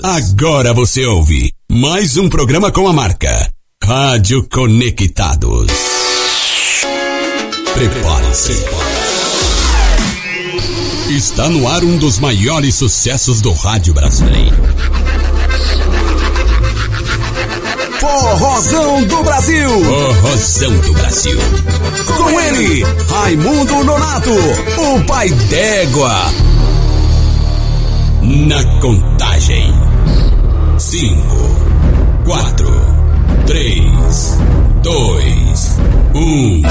Agora você ouve mais um programa com a marca Rádio Conectados. Prepare-se. Está no ar um dos maiores sucessos do rádio brasileiro. Forrozão do Brasil. Forrozão do Brasil. Com ele, Raimundo Nonato, o pai d'égua. Na contagem. Cinco, quatro, três, dois, um.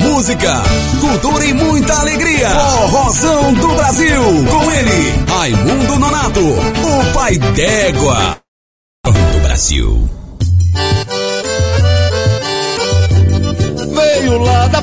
Música, cultura e muita alegria. Forrozão do Brasil. Com ele, Raimundo Nonato, o pai d'égua. Do Brasil. Veio lá da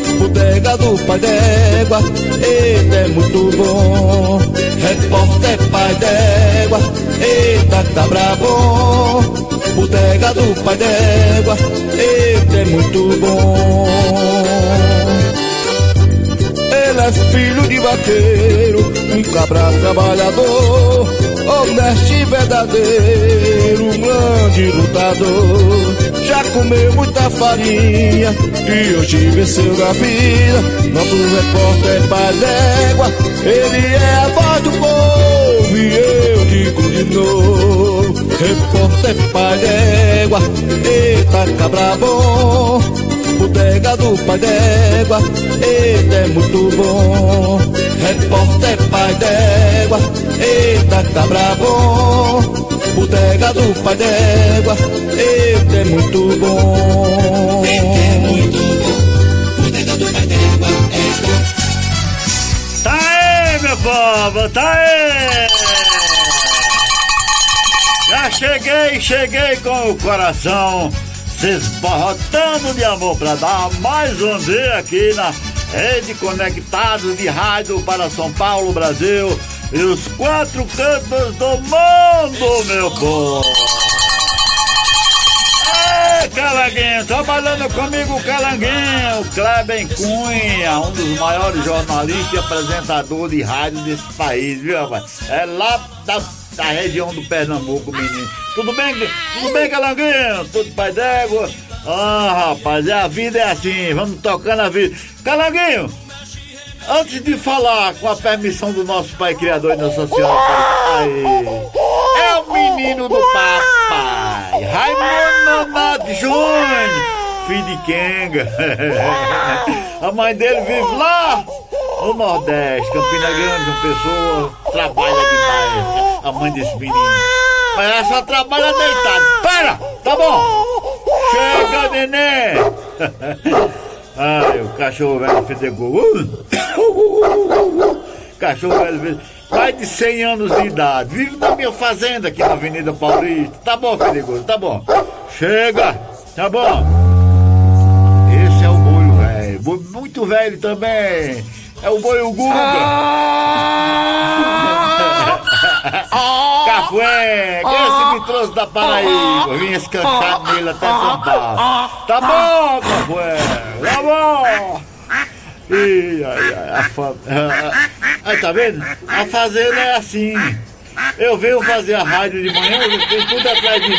bodega do pai d'égua, eita é muito bom. Repórter pai d'égua, eita cabra bom. Bodega do pai d'égua, eita é muito bom. Ele é filho de vaqueiro, um cabra trabalhador, honesto e verdadeiro, um grande lutador. Já comeu muita farinha e hoje venceu na vida. Nosso repórter pai d'égua, ele é a voz do povo e eu digo de novo. Repórter pai d'égua, eita cabra bom bodega do pai d'égua, eita é muito bom. Repórter pai d'égua, eita cabra bom. Bodega do pai d'égua, eita é muito bom. Eita é muito bom, bodega do pai d'égua é bom. Tá aí, meu povo, tá aí! Já cheguei, cheguei com o coração se de amor para dar mais um dia aqui na Rede Conectados de Rádio para São Paulo, Brasil e os quatro cantos do mundo, meu povo. Calanguinho, trabalhando comigo o Calanguinho, Kleber Cunha, um dos maiores jornalistas e apresentadores de rádio desse país, viu, rapaz? É lá da, da região do Pernambuco, menino. Tudo bem, tudo bem, Calanguinho? Tudo pai d'égua? Ah, rapaz, a vida é assim, vamos tocando a vida. Calanguinho, antes de falar com a permissão do nosso Pai Criador e Nossa Senhora, aí, é o menino do papai, Raimundo Nonato Júnior, filho de Kenga. A mãe dele vive lá no Nordeste, Campina Grande, uma pessoa trabalha demais, a mãe desse menino. Mas ela só trabalha deitado. Para! Tá bom! Chega, neném! Ai, o cachorro velho fedegou. Cachorro velho fedegou. Mais de 100 anos de idade. Vive na minha fazenda aqui na Avenida Paulista. Tá bom, Fedegoso, tá bom. Chega! Tá bom. É. Boi muito velho também. É o boi Guga. Cafué, quem esse me trouxe da Paraíba? Vim escancar nele até Paulo. Tá bom, Cafué, tá bom. Ih, ai, ai, a fa... Aí, tá vendo? A fazenda é assim. Eu venho fazer a rádio de manhã, tem tudo atrás de mim.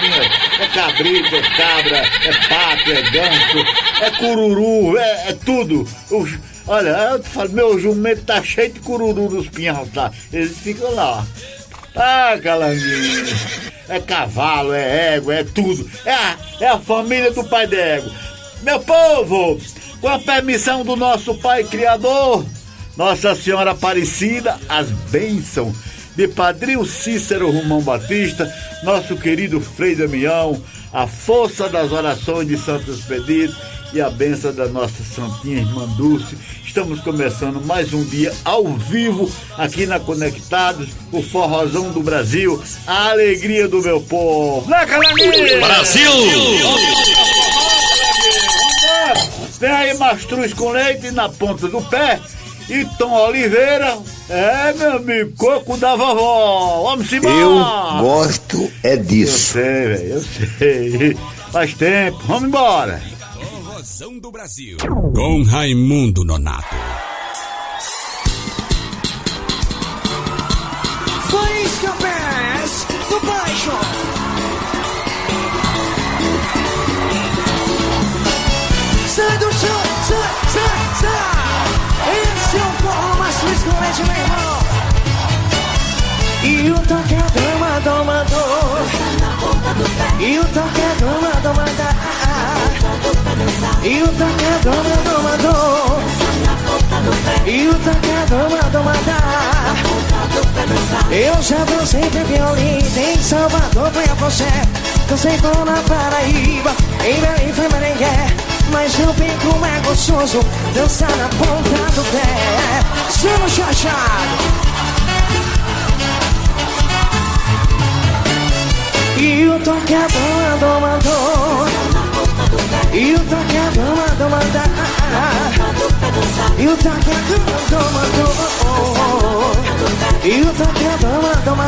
É cabrito, é cabra, é pato, é ganso, é cururu, é, é tudo. Olha, eu falo, meu jumento tá cheio de cururu nos pinhais lá. Eles ficam lá. Ah, calanguinho. É cavalo, é égua, é tudo. É a, é a família do pai da égua. Meu povo, com a permissão do nosso Pai Criador, Nossa Senhora Aparecida, as bênçãos de Padrinho Cícero Romão Batista, nosso querido Frei Damião, a força das orações de Santo Expedito e a benção da nossa Santinha Irmã Dulce. Estamos começando mais um dia ao vivo aqui na Conectados, o forrozão do Brasil, a alegria do meu povo. Né, Calanguinho? Brasil! mastruz com leite na ponta do pé. E Tom Oliveira, é meu amigo, coco da vovó. Vamos embora. Eu gosto é disso. Eu sei, velho, eu sei. Faz tempo, vamos embora. Rosão do Brasil, com Raimundo Nonato. Faísca do Baixo. Sai do chão, sai, sai, sai. Leite, meu irmão. E o toque é dama, dama, E o toque é dama, dama, E o toque é dama, dama, E o toque é dama, dama, Eu já dancei de violino em Salvador, foi a você. Dancei com na Paraíba, em Belém foi Merengue. Mas eu vi como é gostoso dançar na ponta do pé. Estamos chachados. E o é dama, mandou E o toque é dama, dama, E o toque é dama, mandou E o toque é dama, dama,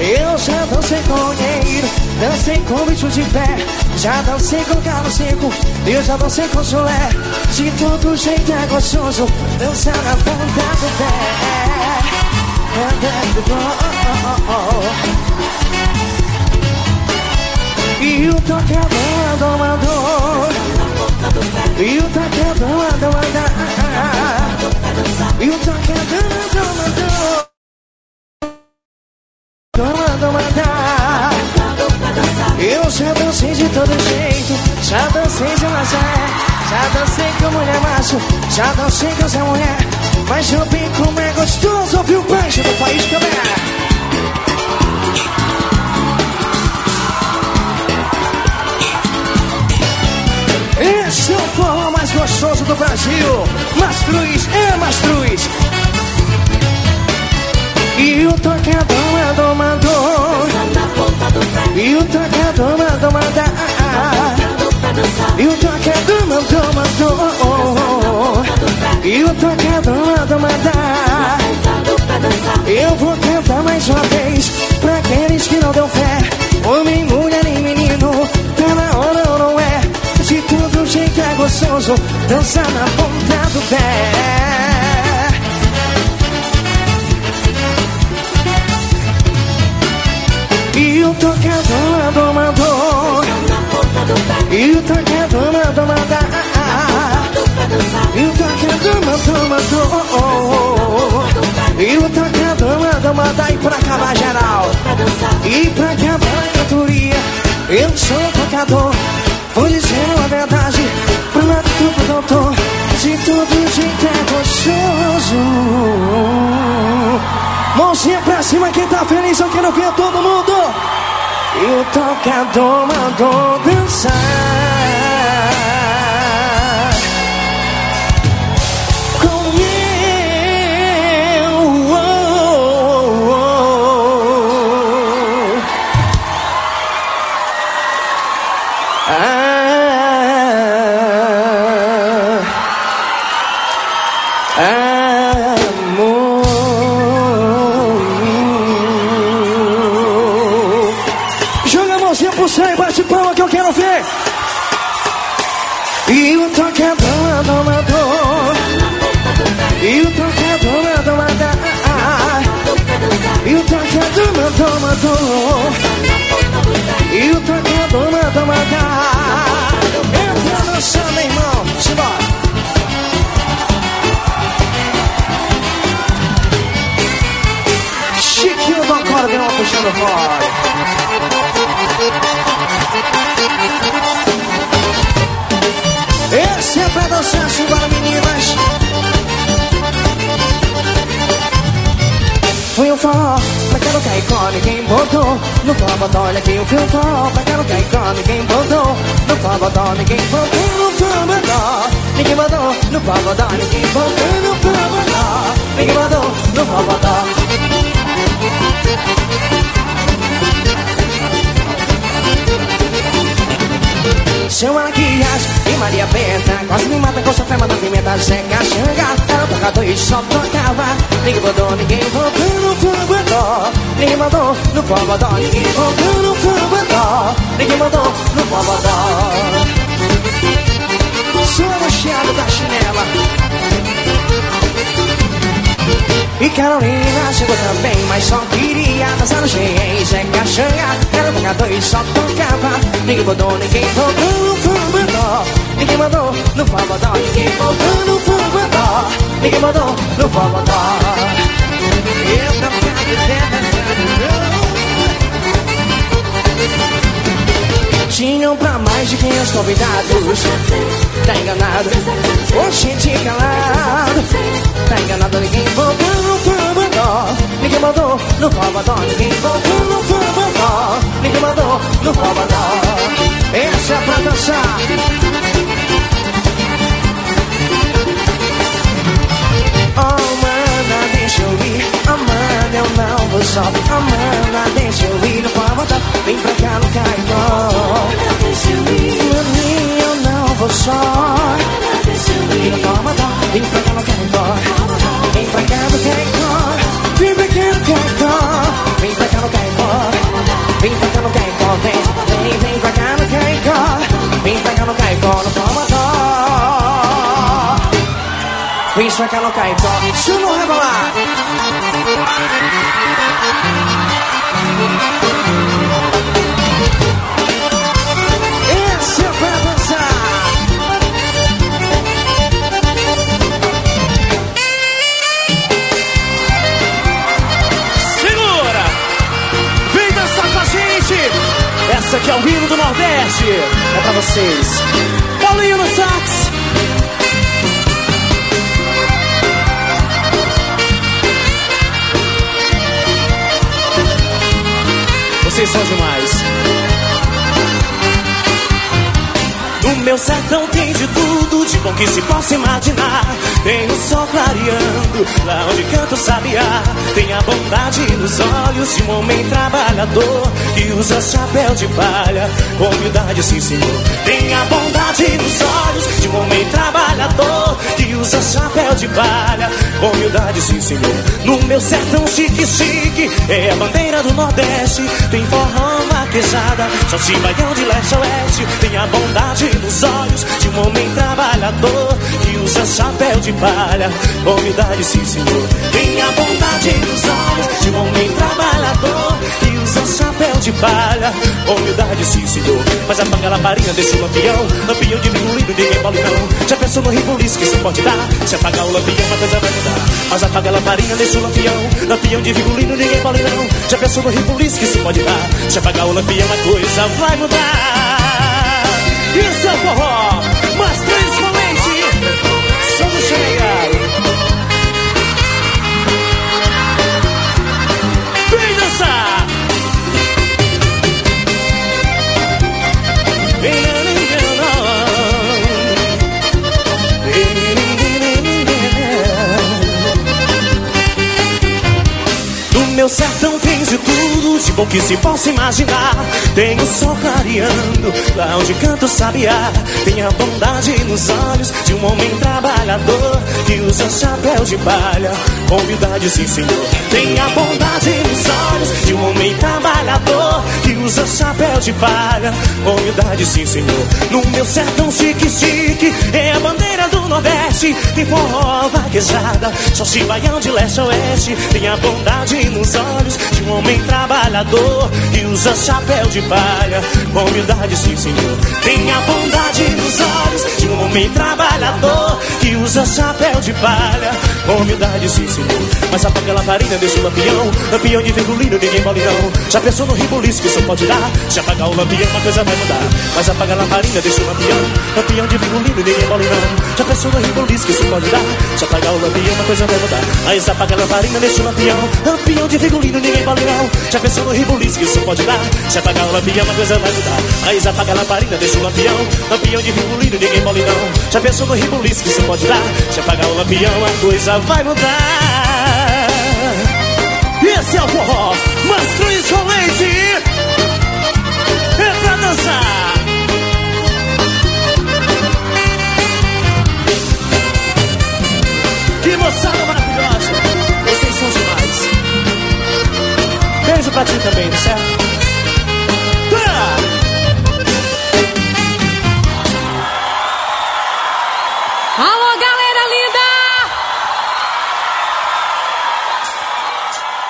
Eu já dancei com dinheiro Dancei com bicho de pé Já dancei com galo seco Eu já dancei com chulé De todo jeito é gostoso Dançar na ponta do pé e o toque é do mandou E o toque é do mandou E o toque é do mandou Do mandar Eu já dancei de todo jeito. Já dancei de Nazaré Já dancei com mulher macho. Já dancei com essa mulher. Mas eu vi como é gostoso ouvir o beijo do país também. Esse é o forró mais gostoso do Brasil. Mastruz é Mastruz. E o toquedão é domador. E o toquedão é domador. E o toquedão é domador. E o toquedão é domador. Eu vou cantar mais uma vez Pra aqueles que não dão fé Homem, mulher e gostoso Dançar na ponta do pé. E o tocador mandou E o tocador mandou mandar E o tocador mandou mandou E o tocador mandou mandar E pra acabar geral. E pra acabar a cantoria Eu sou tocador Vou dizer a verdade Pra lá tudo doutor De todo jeito é gostoso Mãozinha pra cima, quem tá feliz, eu quero ver todo mundo. E o tocador mandou dançar. Mandar Entra dançando, irmão. Simbora Chiquinho do acordeão puxando fora. Esse é pra dançar, simbora meninas Forró, pra quero cair com ninguém botou. No forró, olha aqui o fio forró Pra quero cair com ninguém botou. No forró, ninguém botou No forró, ninguém botou No forró, ninguém botou No forró, ninguém botou No forró seu maquiagem E Maria Benta quase me mata com sua fé, da pimenta Zeca Xanga, era e só tocava. Ninguém mandou, ninguém voltou no forró Ninguém mandou no forró Ninguém voltou no forró Ninguém mandou no forró Sou recheado da chinela e Carolina chegou também, mas só queria dançar no cheio Zeca Xanga, era tocador e só tocava. Ninguém botou, ninguém botou no forró Ninguém mandou no forró Ninguém botou no forró Ninguém mandou no forró Eu não quero tinham pra mais de 500 convidados. Tá enganado, oxente calado Tá enganado, ninguém voltou no forró Ninguém mandou no forró Ninguém voltou no forró Ninguém mandou no forró Essa é pra dançar. Oh, mana, deixa eu ir. Amanda, eu não vou só. Amanda, deixa eu ir no forró Vem pra cá no Caicó não só E no forró Vem pra cá no Caicó Vem pra cá no Caicó Vem pra cá no Caicó Vem pra cá no Caicó Vem pra cá Vem, vem, vem pra cá no Caicó Vem pra cá no Caicó No forró Vem pra cá no Caicó Isso não rebolar Essa aqui é o hino do Nordeste. É pra vocês. Paulinho no sax. Vocês são demais. Meu sertão tem de tudo, de bom que se possa imaginar. Tem o sol clareando, lá onde canta o sabiá. Tem a bondade nos olhos de um homem trabalhador que usa chapéu de palha, com humildade, sim senhor. Tem a bondade nos olhos de um homem trabalhador que usa chapéu de palha, com humildade, sim senhor. No meu sertão chique, chique, é a bandeira do Nordeste. Tem forró maquejada, só se baião de leste a oeste. Tem a bondade nos olhos de um homem trabalhador que usa chapéu de palha, com humildade, sim senhor. Tem a bondade nos olhos de um homem trabalhador usa chapéu de palha, humildade, sim senhor. Mas apaga a lamparina desse lampião, lampião de ninguém pode não. Já pensou no ribuliço que isso pode dar? Se apagar o lampião, uma coisa vai mudar. Mas apaga a lamparina desse lampião, lampião de virgulino, ninguém pode não. Já pensou no ribuliço que isso pode dar? Se apagar o lampião, uma coisa vai mudar. Isso é o forró, meu sertão tem de tudo, bom que se possa imaginar. Tem o sol clareando, lá onde canta o sabiá. Tem a bondade nos olhos de um homem trabalhador que usa chapéu de palha, com humildade, sim senhor. Tem a bondade nos olhos de um homem trabalhador que usa chapéu de palha, com humildade, sim senhor. No meu sertão chique, chique, é a bandeira do Nordeste. Tem forró vaquejada, só se baião de leste a oeste. Tem a bondade nos olhos de um homem trabalhador que usa chapéu de palha, com humildade, sim senhor. Tem a bondade nos olhos de um homem trabalhador que usa chapéu de palha, com humildade, sim senhor. Mas apaga a lamparina desse lampião, lampião de virgulino, ninguém pode não. Já pensou no ribuliço que isso pode dar? Se apagar o lampião, uma coisa vai mudar. Mas apaga a lamparina desse lampião, lampião de virgulino, ninguém pode não. Já pensou no ribuliço que isso pode dar? Se apagar o lampião, uma coisa vai mudar. Mas apaga a lamparina desse lampião, lampião de virgulino, ninguém pode não. Já pensou no ribuliço que isso pode dar? Se apagar o lampião, uma coisa vai mudar. Mas apaga a lamparina desse lampião, lampião de virgulino, ninguém pode não. Já pensou no ribuliço que isso pode dar? Se apagar o lampião, a coisa vai mudar. Esse é o forró, mas principalmente é pra dançar. Também, tá certo? Alô, galera linda!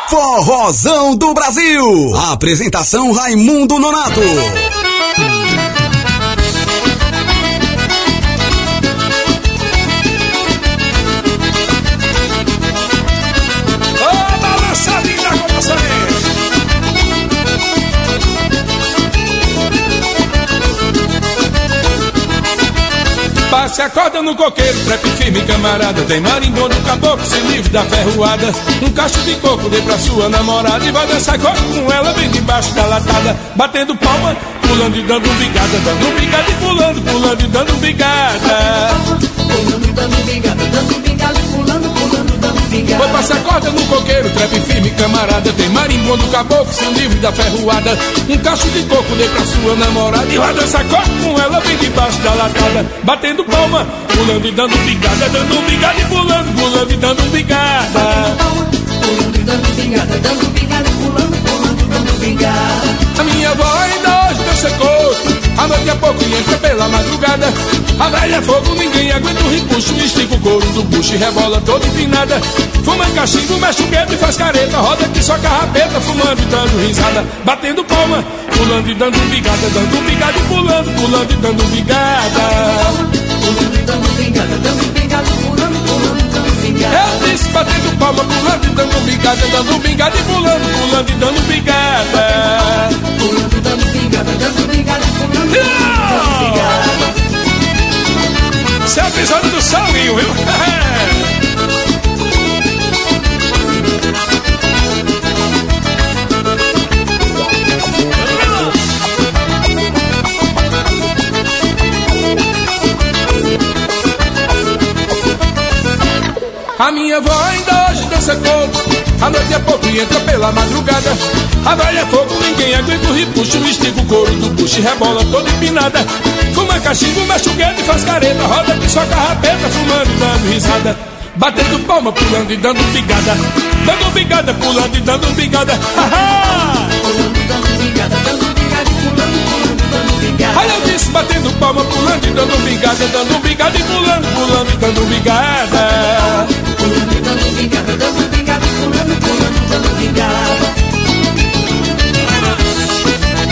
Forrozão do Brasil. Apresentação Raimundo Nonato. Se acorda no coqueiro, trepe firme, camarada. Tem marimbondo, caboclo, sem livre da ferroada. Um cacho de coco dê pra sua namorada. E vai dançar coco com ela bem debaixo da latada. Batendo palma, pulando e dando bigada. Dando bigada e pulando, pulando e dando bigada. Pulando e dando bigada, dando bigada e bigada. Vai passar corda no coqueiro, trepe firme, camarada. Tem marimbondo, caboclo, sem livre da ferroada. Um cacho de coco dê pra sua namorada. E vai dançar coco com ela bem debaixo da latada. Batendo palma palma, pulando e dando bigada, dando bigada e pulando, pulando e dando bigada. Pulando e dando bigada, dando bigada e pulando, pulando e dando bigada. A minha avó ainda hoje dança coco, a noite a pouco entra pela madrugada. A velha é fogo, ninguém aguenta o ripuxo, estica o couro do bucho e rebola toda empinada. Fuma cachimbo, mexe o dedo e faz careta, roda que só carrapeta, fumando e dando risada, batendo palma, pulando e dando bigada, dando bigada e pulando, pulando e dando bigada pulando e dando dando pulando, pulando, dando pingada. Eu disse batendo palma, pulando e dando pingada, dando pingada e pulando, pulando e dando pingada. Pulando e dando pingada, dando pingada. Esse é o episódio do Saulinho, viu? A minha avó ainda hoje dança coco A noite é pouco e entra pela madrugada. A velha é fogo, ninguém aguenta o ripuxo Estica o couro do bucho e rebola toda empinada. Fuma cachimbo, mexe o e faz careta Roda que sua carrapeta, fumando e dando risada. Batendo palma, pulando e dando bigada Dando bigada, pulando e dando bigada Pulando e dando bigada, dando bigada e pulando, pulando, dando bigada Olha eu disse, batendo palma, pulando e dando bigada Dando bigada e pulando, pulando e dando bigada pulando, dando bingada, dando pulando, dando bingada.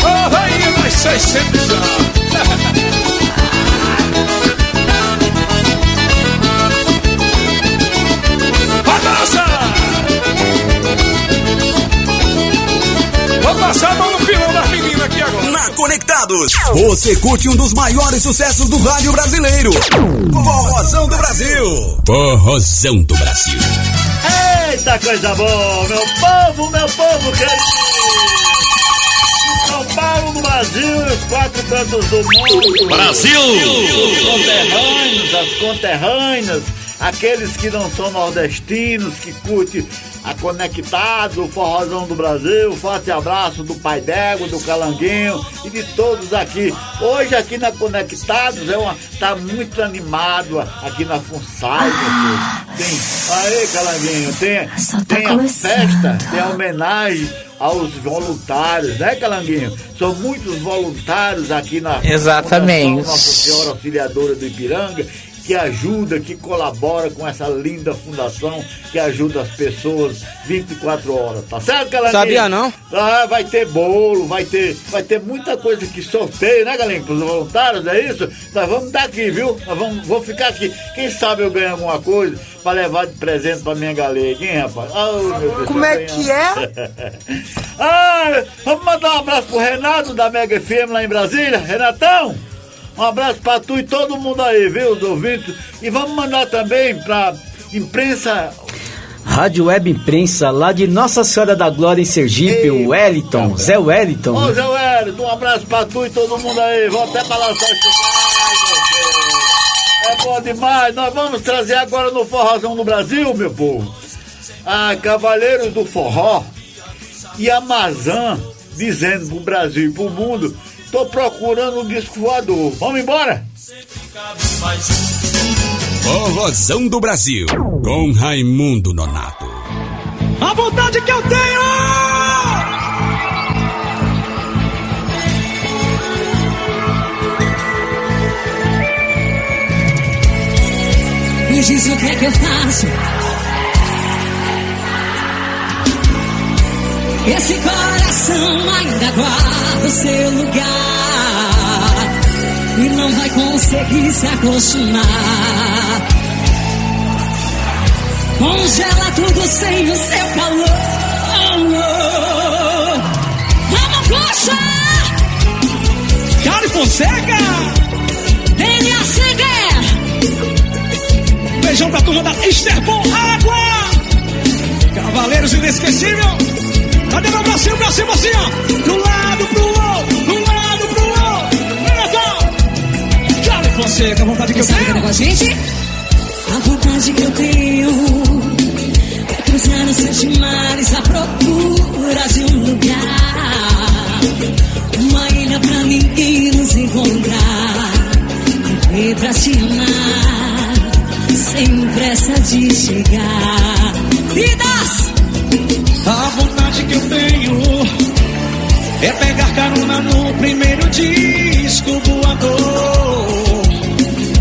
Oh, rainha, sempre já. Vou passar a mão no pilão das meninas aqui agora. Na Conectados, você curte um dos maiores sucessos do rádio brasileiro. Forrozão do Brasil. Forrozão do Brasil. Eita coisa boa, meu povo, meu povo querido. São Paulo Brasil e os quatro cantos do mundo. Brasil! Os conterrâneos, as conterrâneas, aqueles que não são nordestinos, que curtem a Conectados, o Forrozão do Brasil, forte abraço do Pai D'Égua, do Calanguinho e de todos aqui. Hoje aqui na Conectados é uma, tá muito animado aqui na FUNSAI, ah. Tem, aí Calanguinho, tem, tem a festa, tem a homenagem aos voluntários, né, Calanguinho? São muitos voluntários aqui na Exatamente. Nossa Senhora Auxiliadora do Ipiranga que ajuda, que colabora com essa linda fundação que ajuda as pessoas 24 horas, tá certo, Galanguinho? Sabia não? Ah, vai ter bolo, vai ter, vai ter muita coisa que sorteio, né, Galinho? Para os voluntários, é isso? Nós vamos dar aqui, viu? Nós vamos, vou ficar aqui. Quem sabe eu ganho alguma coisa para levar de presente para minha galega, hein, rapaz? Oh, Deus, Como é que é? ah, vamos mandar um abraço pro Renato da Mega FM lá em Brasília. Renatão! Um abraço pra tu e todo mundo aí, viu, os ouvintes. E vamos mandar também pra imprensa. Rádio Web Imprensa, lá de Nossa Senhora da Glória em Sergipe, Ei, o Wellington, Zé Wellington. Ô, Zé Wellington, um abraço pra tu e todo mundo aí. Vou até balançar esse Ai, É bom demais. Nós vamos trazer agora no Forrozão do Brasil, meu povo. Ah, Cavaleiros do Forró e Amazã dizendo pro Brasil e pro mundo Tô procurando um disco voador. Vamos embora? Forrozão do Brasil, com Raimundo Nonato. A vontade que eu tenho! Me diz o que é que eu faço Esse coração ainda guarda o seu lugar e não vai conseguir se acostumar. Congela tudo sem o seu calor. Vamos, coxa! Cari Fonseca! DNA Seger! Beijão pra turma da Esterpon Água! Cavaleiros Inesquecível! Cadê meu bracinho pra cima assim, ó? Do lado pro outro, do lado pro outro. Natal! Charlie Fonseca, a vontade que eu tenho. Sabe com a gente? A vontade que eu tenho é cruzar os sete mares à procura de um lugar. Uma ilha pra ninguém nos encontrar. Viver pra te amar, sem pressa de chegar. Vidas! A vontade que eu tenho é pegar carona no primeiro disco voador.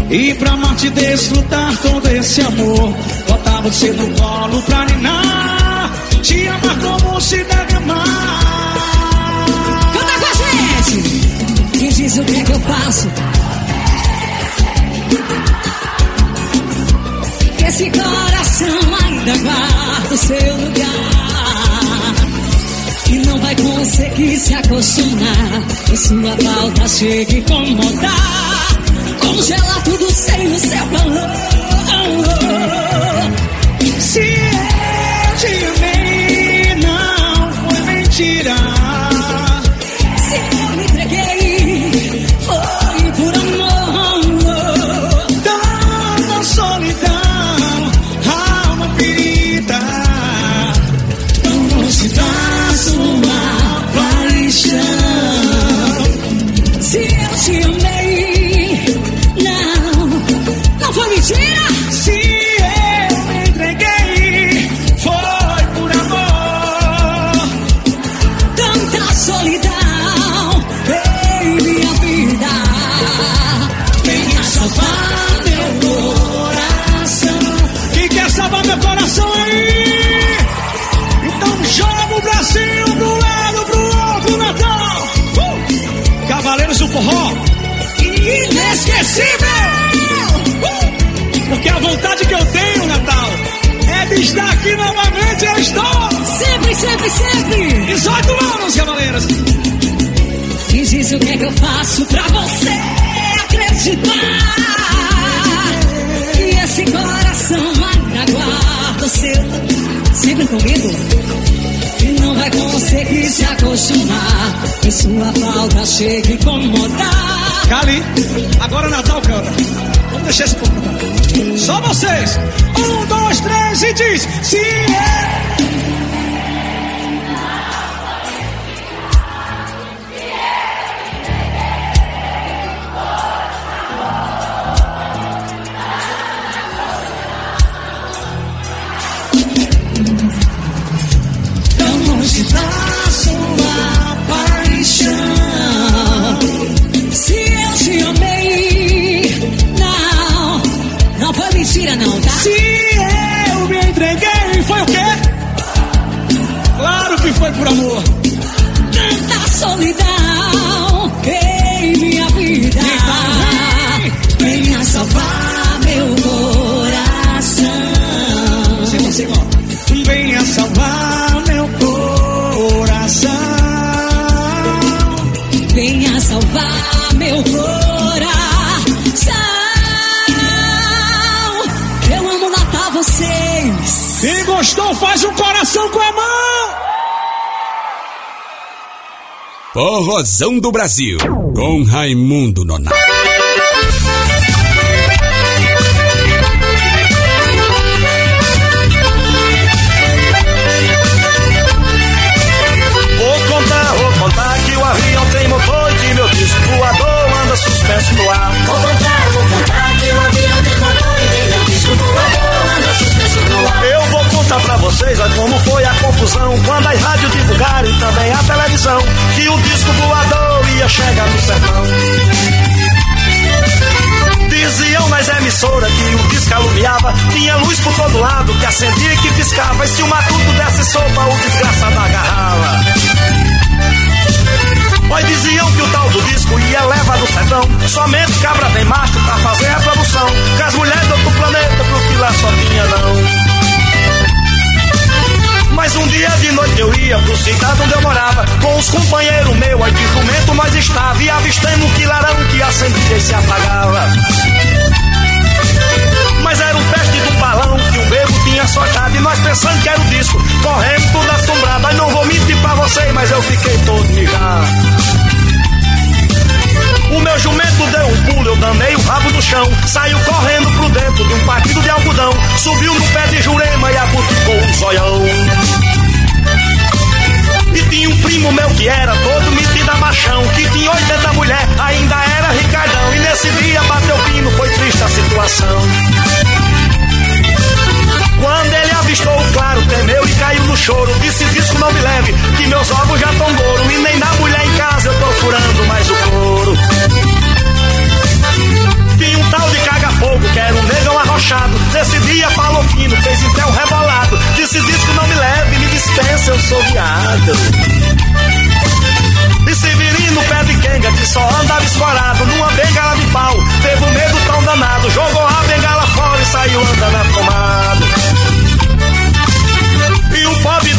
E pra Marte desfrutar todo esse amor. Botar você no colo pra ninar. Te amar como se deve amar. Canta com a gente! Me diz o que é que eu faço. Esse coração ainda guarda o seu lugar. Vai conseguir se acostumar. E sua falta chega a incomodar. Congela tudo sem o seu calor. Novamente. Eu estou! Sempre, sempre, sempre. 18 anos, Cavaleiros! Me diz o que é que eu faço pra você acreditar que esse coração ainda guarda o seu. Sempre comigo. E não vai conseguir se acostumar. E sua falta chega a incomodar. Cali, agora Natal canta. Deixar esse povo cantar. Só vocês. Um, dois, três e diz: Se é. Amor. Forrozão do Brasil, com Raimundo Nonato. Vou contar, vou contar que o avião tem motor e que meu disco voador anda suspenso no ar. Vou contar, vou contar que o avião tem motor e tem meu disco voador anda suspenso no ar. Eu vou contar pra vocês ó, como foi a confusão quando as rádios divulgaram e também a televisão que voador ia chegar no sertão. Diziam nas emissoras que o disco alumiava acendia e que piscava. E se o matuto desse sopa, o desgraçado agarrava. Pois diziam que o tal do disco ia levar do sertão. Somente cabra tem macho pra fazer a produção. Que as mulheres do outro planeta pro que lá só tinha não. Mas um dia de noite eu ia pro cidade onde eu morava Com os companheiros meus, aí de jumento nós estava E avistamos um quilarão que acendia e se apagava. Mas era um teste do balão que o bebo tinha soltado E nós pensando que era o disco, correndo tudo assombrado. Aí não vou mentir pra vocês, mas eu fiquei todo mijado o meu jumento deu um pulo, eu danei o rabo no chão. Saiu correndo pro dentro de um partido de algodão. Subiu no pé de Jurema e abuticou um zoião. E tinha um primo meu que era todo metido a machão Que tinha 80 mulher, ainda era Ricardão E nesse dia bateu pino, foi triste a situação quando ele avistou o claro, temeu e caiu no choro. Disse: Disco não me leve, que meus ovos já tão goro. E nem na mulher em casa eu tô furando mais o couro. Tinha um tal de caga-fogo, que era um negão arrochado. Nesse dia falou fino, fez então rebolado. Disse: Disco não me leve, me dispensa, eu sou viado. E Severino, pé de quenga, que só andava escorado numa bengala de pau. Teve um medo tão danado, jogou a bengala fora e saiu andando afomado.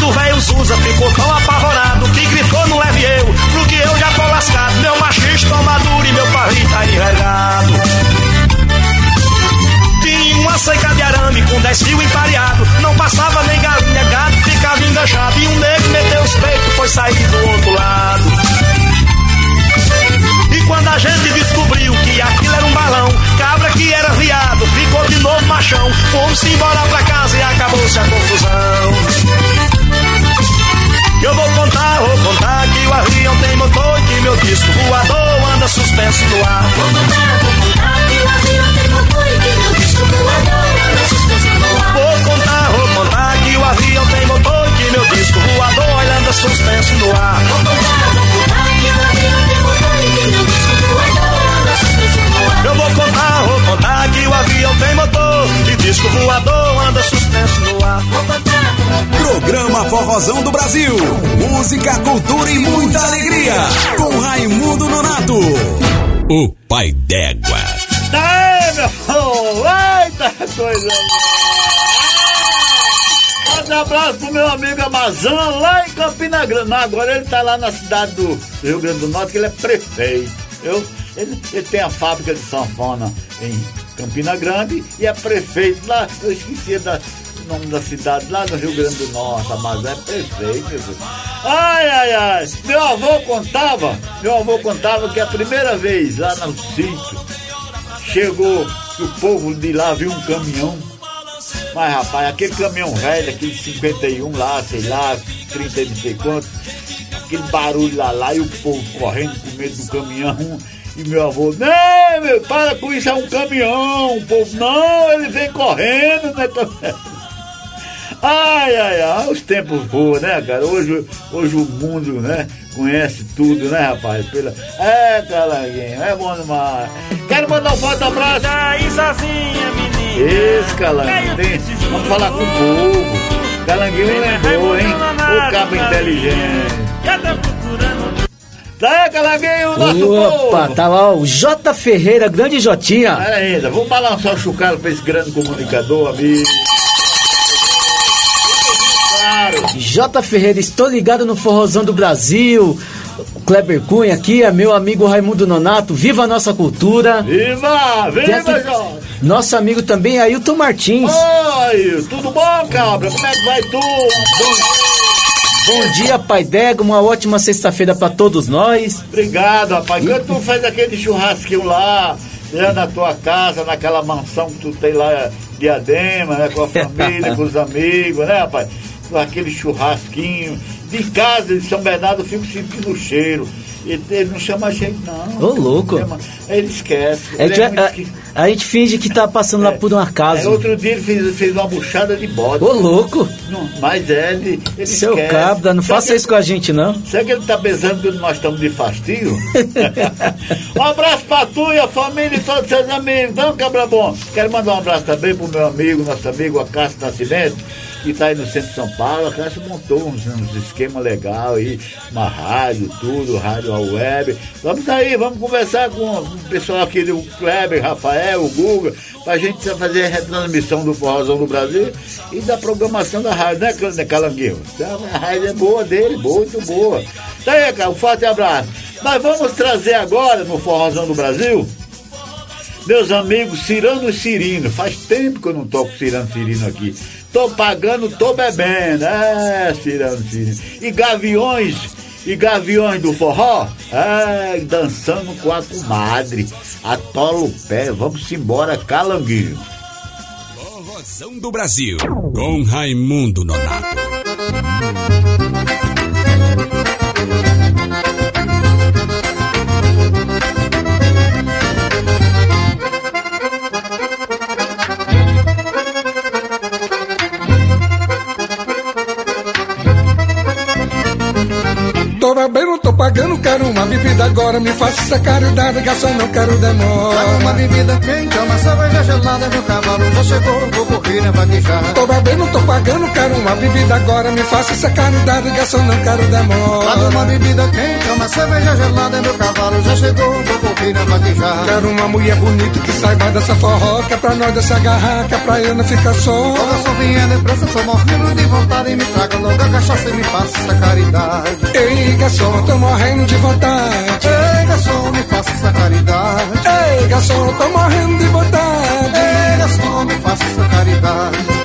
Do velho Zusa ficou tão apavorado que gritou no leve eu, porque eu já tô lascado. Meu machista maduro e meu pavio tá envergado. Tinha uma seca de arame com dez fios empareado. Não passava nem galinha, gato ficava enganchado. E um negro meteu os peitos, foi sair do outro lado. E quando a gente descobriu que aquilo era um balão, cabra que era viado, ficou de novo machão. Fomos embora pra casa e acabou-se a confusão. Eu vou contar, vou contar que o avião tem motor e que meu disco voador anda suspenso no ar. Vou contar, vou contar que o avião tem motor e que meu disco voador anda suspenso no ar. Vou contar, vou contar que o avião tem motor e que meu disco voador anda suspenso no ar. Vou contar, vou contar que o avião tem motor e que meu disco voador anda suspenso no ar. Eu vou contar, vou contar que o avião tem motor e disco voador anda suspenso no ar. Vou contar, Programa Forrozão do Brasil. Música, cultura e muita alegria. Com Raimundo Nonato. O pai d'égua. Tá aí, meu povo! Eita coisa! Manda um abraço pro meu amigo Amazon lá em Campina Grande. Não, agora ele tá lá na cidade do Rio Grande do Norte, que ele é prefeito. Eu, ele, ele tem a fábrica de sanfona em Campina Grande e é prefeito lá. Eu esqueci da, nome da cidade lá no Rio Grande do Norte, Amazon é Deus. Ai, ai, ai. Meu avô contava, meu avô contava que a primeira vez lá no sítio chegou que o povo de lá viu um caminhão. Mas rapaz, aquele caminhão velho, aquele 51 lá, sei lá, 30 e não sei quanto, aquele barulho lá lá e o povo correndo com medo do caminhão. E meu avô, não, meu, para com isso, é um caminhão. O povo, não, ele vem correndo, né? Ai, ai, ai, os tempos voam, né, cara? Hoje, hoje o mundo, né, conhece tudo, né, rapaz? Pela... É, Calanguinho, é bom demais. Quero mandar um forte abraço. Aí sozinha, menina. Esse Calanguinho, tem... vamos falar com o povo. Calanguinho lembrou, hein? O cabo inteligente. Tá, Calanguinho, o nosso Opa, povo. tava ó, o J Ferreira, grande Jotinha. Pera ainda, vamos balançar o chucalo pra esse grande comunicador, amigo. Claro. J Ferreira, estou ligado no Forrozão do Brasil. O Kleber Cunha aqui, é meu amigo Raimundo Nonato. Viva a nossa cultura. Viva! Viva, Jorge! Nosso amigo também, Ailton Martins. Oi, tudo bom, cabra? Como é que vai tu? Bom dia, Pai Dego. Uma ótima sexta-feira para todos nós. Obrigado, rapaz. Quando tu faz aquele churrasquinho lá, né, na tua casa, naquela mansão que tu tem lá, diadema, né, com a família, com os amigos, né, rapaz? Aquele churrasquinho. De casa de São Bernardo eu fico sentindo o cheiro. Ele, ele não chama a gente, não. Ô, louco. Chama- ele esquece. É Ele é, esqui- A gente finge que tá passando lá por um É, acaso. outro dia ele fez, fez uma buchada de bode. Ô, louco! Não, mas é, ele, ele Seu esquece. cabra, não Será faça isso com a gente, não. Será que ele tá pensando que nós estamos de fastio? um abraço pra tu e a família e todos os seus amigos. Não, cabra bom. Quero mandar um abraço também pro meu amigo, nosso amigo Acácio Nascimento, que tá aí no centro de São Paulo. A Acácio montou uns, uns esquemas legais aí, uma rádio, tudo, rádio ao web. Vamos aí, vamos conversar com o pessoal aqui do Kleber, Rafael, o Guga, pra gente fazer a retransmissão do Forrozão do Brasil e da programação da rádio, né, né, Calanguinho? Então, A rádio é boa dele, muito boa. Tá aí, cara, um forte abraço. Nós vamos trazer agora no Forrozão do Brasil meus amigos Cirano e Cirino. Faz tempo que eu não toco Cirano e Cirino aqui. Tô pagando, tô bebendo. É, Cirano Cirino. E Gaviões, e Gaviões do Forró, é, dançando com a comadre. Atola o pé, vamos embora, calanguinho. Forrozão do Brasil, com Raimundo Nonato. Felipe. Bebida agora. Me faça essa caridade, garçom, não quero demora. Traga uma bebida quente, uma cerveja gelada, meu cavalo já chegou, vou correr na vaquejada. Tô bebendo, tô pagando, quero uma bebida agora. Me faça essa caridade, garçom, não quero demora. Traga uma bebida quente, uma cerveja gelada, meu cavalo já chegou, vou correr na vaquejada. Quero uma mulher bonita que saiba dessa forró, que é pra nós dessa garrafa, que é pra eu não ficar só. Ô garçom, venha depressa, tô morrendo de vontade, me traga logo a cachaça e me faça essa caridade. Ei, garçom, tô morrendo de vontade. Ei, garçom, me faça essa caridade. Ei, garçom, tô morrendo de vontade. Ei, garçom, me faça essa caridade.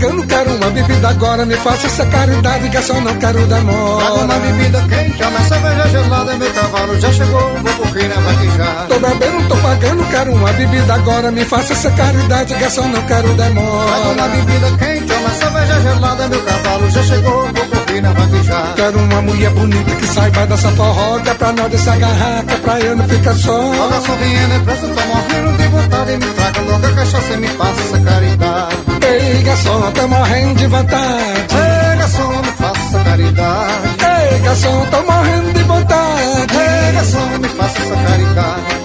Pagando, quero uma bebida agora. Me faça essa caridade, garçom, não quero Traga demora. uma bebida quente, uma cerveja gelada, meu cavalo já chegou, vou correr na vaquejada. Tô bebendo, tô pagando, quero uma bebida agora. Me faça essa caridade, garçom, não quero Traga uma demora. bebida quente, uma cerveja gelada, meu cavalo já chegou, vou correr na vaquejada. Quero uma mulher bonita que saiba dessa forró, que é pra nós dessa garrafa, que é pra eu não ficar só. Ô garçom, venha depressa, tô morrendo de vontade, me traga logo a cachaça e me faça essa caridade. Ei, garçom, tô morrendo de vontade. Ei, garçom, me faça caridade. Ei, garçom, tô morrendo de vontade. Ei, garçom, me faça caridade.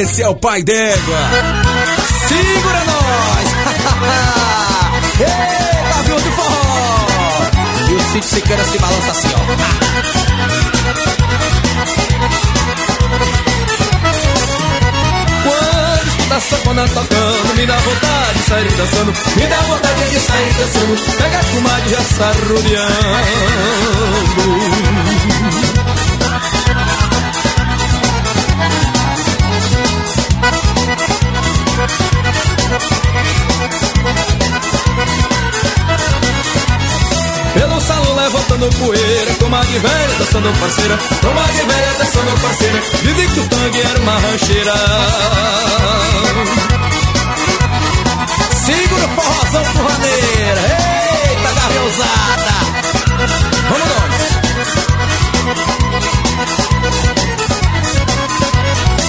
Esse é o pai d'égua. Segura nós! Ei, Gavião do forró! E o Cid Siqueira se balança assim, ó. Quando escuta sanfona tocando, me dá vontade de sair dançando, me dá vontade de sair dançando, pega a comadre e já sarrudeando. Levantando poeira, comadre velha dançando parceira, comadre velha dançando parceira, dizem que o tangue era uma rancheira. Segura o forrozão forradeira. Eita, garreusada. Vamos nós.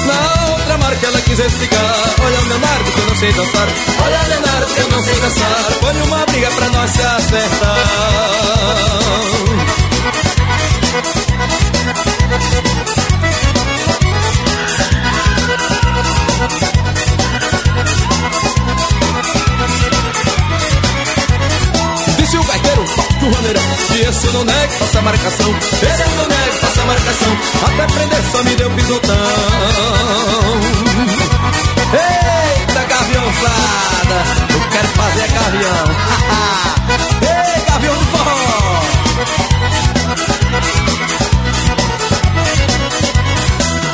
Na outra marca ela quis explicar. Olha Leonardo que eu não sei dançar. Olha Leonardo que eu não sei dançar. Põe uma briga pra nós se acertar isso não nego, faça marcação. Esse é não nego, faça marcação. Até prender só me deu pisotão. Eita, gaviãozada, eu quero fazer gavião. Ei, gavião do forró.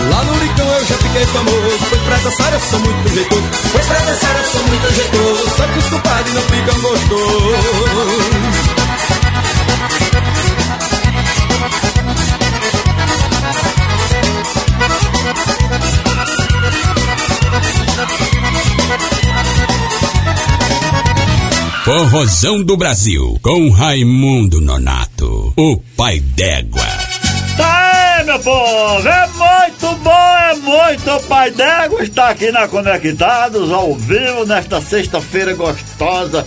Lá no Licão eu já fiquei famoso Foi pra dançar eu sou muito jeitoso Foi pra dançar eu sou muito jeitoso Só que os compadres não ficam gostosos Forrozão do Brasil, com Raimundo Nonato, o pai d'égua. Tá aí, meu povo, é muito bom, é muito pai d'égua estar aqui na Conectados, ao vivo, nesta sexta-feira gostosa,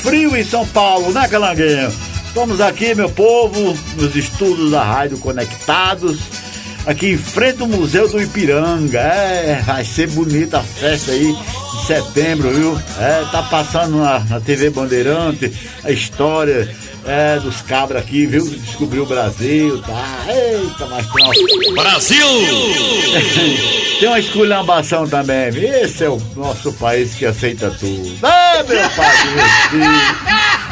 frio em São Paulo, né, Calanguinho? Estamos aqui, meu povo, nos estudos da Rádio Conectados, aqui em frente ao Museu do Ipiranga. É, vai ser bonita a festa aí de setembro, viu? É, tá passando na, na TV Bandeirante a história é, dos cabras aqui, viu? Descobriu o Brasil, tá? Eita, mas tem. Brasil! tem uma esculhambação também, viu? Esse é o nosso país que aceita tudo. Ah, meu pai do filho!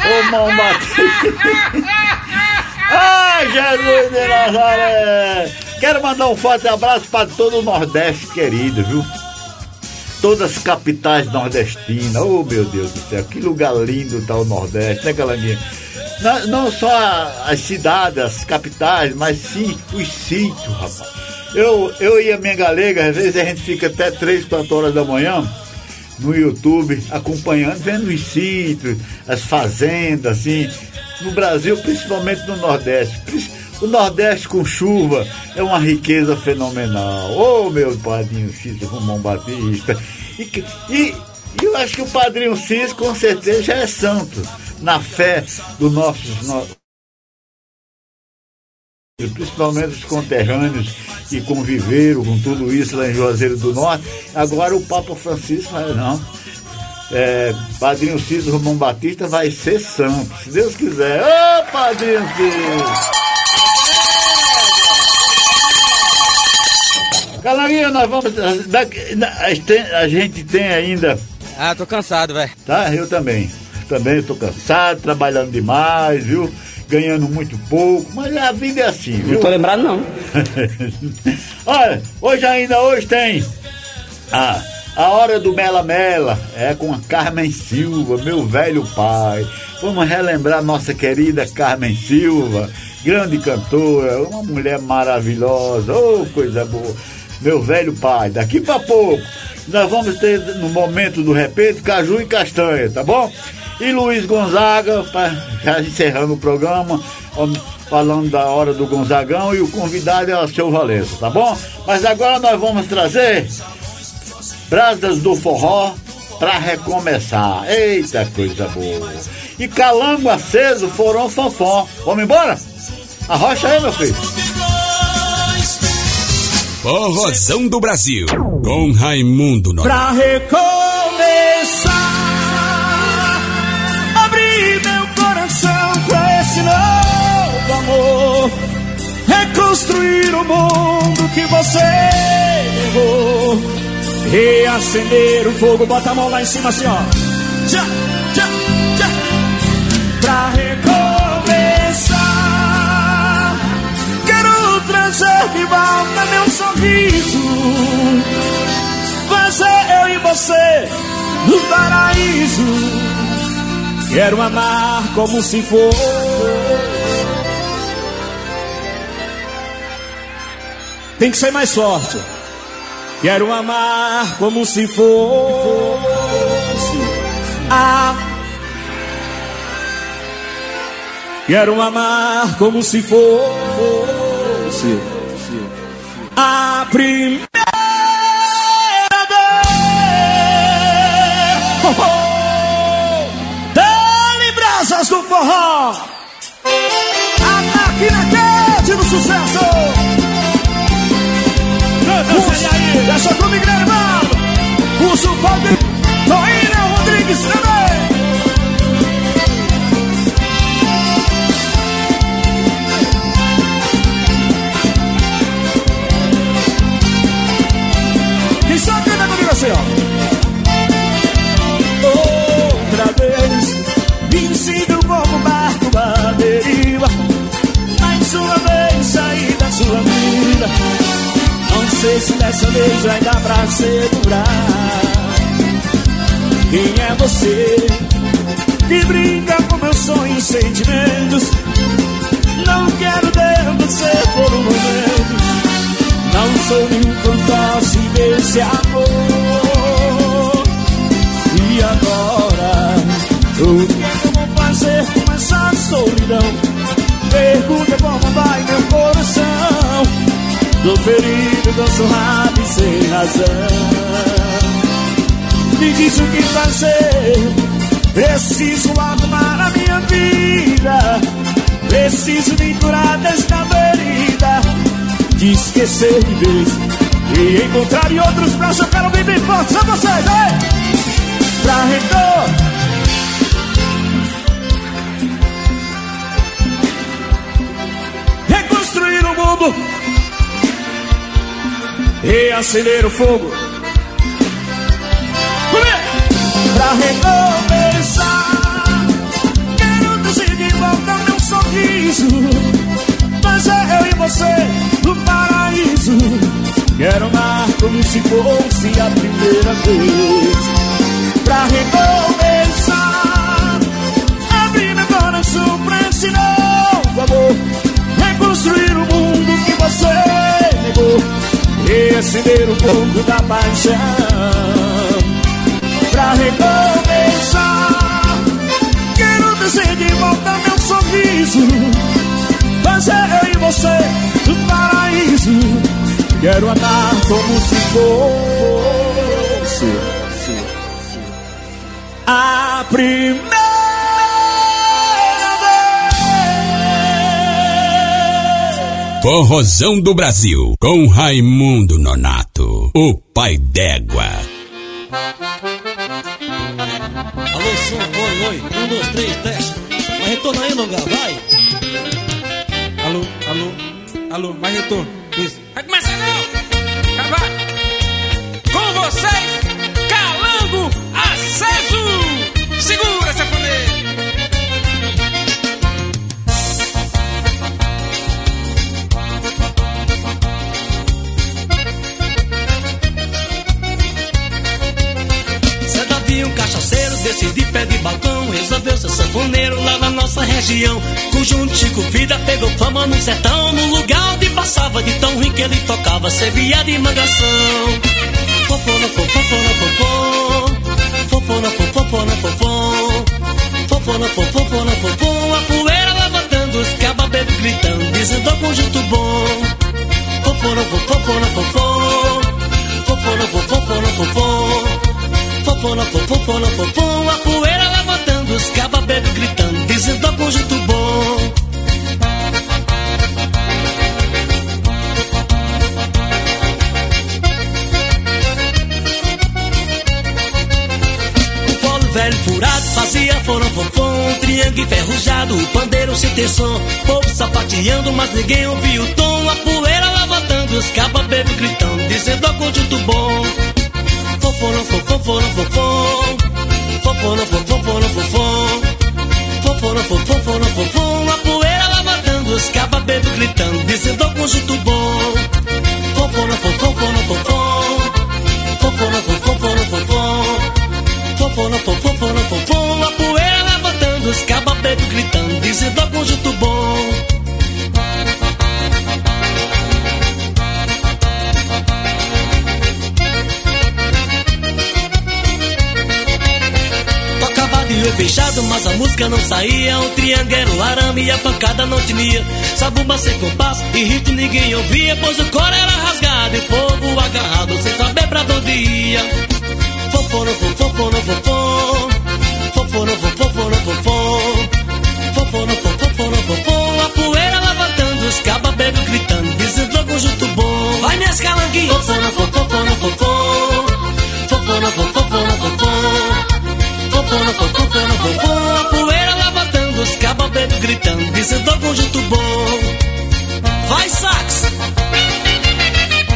Ô, mão batida! Ai, Jesus de Nazaré! Quero mandar um forte abraço para todo o Nordeste querido, viu? Todas as capitais nordestinas. Oh, meu Deus do céu, que lugar lindo tá o Nordeste, né, Calanguinha? Não, não só as cidades, as capitais, mas sim os sítios, rapaz. Eu, eu e a minha galega, às vezes a gente fica até 3, 4 horas da manhã no YouTube acompanhando, vendo os sítios, as fazendas, assim, no Brasil, principalmente no Nordeste. O Nordeste com chuva é uma riqueza fenomenal. Ô oh, meu padrinho Cícero Romão Batista. E, e, eu acho que o padrinho Cícero com certeza já é santo na fé dos nossos. No... Principalmente os conterrâneos que conviveram com tudo isso lá em Juazeiro do Norte. Agora o Papa Francisco vai não. É, Padrinho Cícero Romão Batista vai ser santo, se Deus quiser. Ô, oh, Padrinho Cícero! Calanguinha, nós vamos. A gente tem ainda. Ah, tô cansado, velho. Tá, eu também. Também tô cansado, trabalhando demais, viu? Ganhando muito pouco, mas a vida é assim, viu? Não tô lembrado, não. Olha, hoje ainda hoje tem. A, a hora do Mela Mela é com a Carmen Silva, meu velho pai. Vamos relembrar nossa querida Carmen Silva, grande cantora, uma mulher maravilhosa, oh, coisa boa meu velho pai. Daqui para pouco nós vamos ter no momento do repente caju e castanha, tá bom? E Luiz Gonzaga, pra, já encerrando o programa, falando da hora do Gonzagão e o convidado é o seu Valença, tá bom? Mas agora nós vamos trazer Brasas do Forró para recomeçar. Eita coisa boa! E calango aceso, forão fanfom. Vamos embora? Arrocha aí, meu filho. Forrozão do Brasil, com Raimundo Nonato. Pra recomeçar, abrir meu coração pra esse novo amor. Reconstruir o mundo que você levou. Reacender o fogo, bota a mão lá em cima assim, ó. Tchá, trazer de volta meu sorriso. Fazer eu e você no paraíso. Quero amar como se fosse. Tem que ser mais forte. Quero amar como se fosse a. Quero amar como se fosse a primeira vez. Oh, oh. Dali brasas do forró. A máquina quente do sucesso. Canta aí. Deixa comigo, irmão. O Sulfaldo. Toína Rodrigues também. Uma vez saí da sua vida. Não sei se dessa vez vai dar pra segurar. Quem é você que brinca com meus sonhos e sentimentos? Não quero ter você por um momento. Não sou nenhum fantasma desse amor. E agora? O é que eu vou fazer com essa solidão? Pergunta como vai meu coração. Tô ferido, tô surrado e sem razão. Me diz o que fazer. Preciso arrumar a minha vida. Preciso me curar desta ferida. De esquecer de vez e encontrar em outros braços. Eu quero viver forte, são vocês, hein? Pra reitor. Reacender o fogo. Pra recomeçar. Quero trazer de volta meu sorriso. Mas é eu e você no paraíso. Quero amar como se fosse a primeira vez. Pra recomeçar. Abrir meu coração pra esse novo amor. Reconstruir o mundo que você negou. Reacender o fogo da paixão pra recomeçar. Quero descer de volta meu sorriso, fazer eu e você no paraíso. Quero andar como se fosse a primeira. Corrosão do Brasil, com Raimundo Nonato, o pai d'égua. Alô, som, oi, oi. Um, dois, três, teste. Mas retorna aí, Longa, vai. Alô, alô, alô, mais retorno. Isso. Vai começar não! Vai! Com vocês, Calango Aceso! Pé de balcão Resolveu ser sanfoneiro lá na nossa região. Conjunto Chico Vida pegou fama no sertão No lugar onde passava de tão ruim que ele tocava Servia de mangação. Fofo no fofo, fofo no fofo Fofo no fofo, fofo no fofo Fofo no fofo, fofo no fofo A poeira levantando, os cabas gritando Dizendo ao conjunto bom. Fofo no fofo, fofo no fofo Fofona, fofona, fofona, a poeira levantando, os bebe gritando, dizendo ao conjunto bom. O polo velho furado fazia um triângulo enferrujado, o pandeiro sem ter som, povo sapateando, mas ninguém ouvia o tom, a poeira levantando, os bebe gritando, dizendo ao conjunto bom. A poeira levantando, os cabas bebo gritando, dizendo ao conjunto bom. Fofona, fofona, fofona, fofona, fofona, fofona, fofona, fofona, fofona, a poeira levantando, os cabas bebo gritando, dizendo ao mas a música não saía. Um triângulo era o arame e a pancada não tinha. Sabumba sem compasso e ritmo ninguém ouvia. Pois o coro era rasgado e o povo agarrado, sem saber pra onde ia. Fofono, fofono, fofon. Fofono, fofono, fofon. Fofono, fofono, fofon. A poeira levantando, os cabas bebe gritando, dizendo ao conjunto bom. Vai minhas calanguinhas. sanfona, tocando bombom, a poeira levantando, os cababeiros gritando, dizendo conjunto bom. Vai, sax!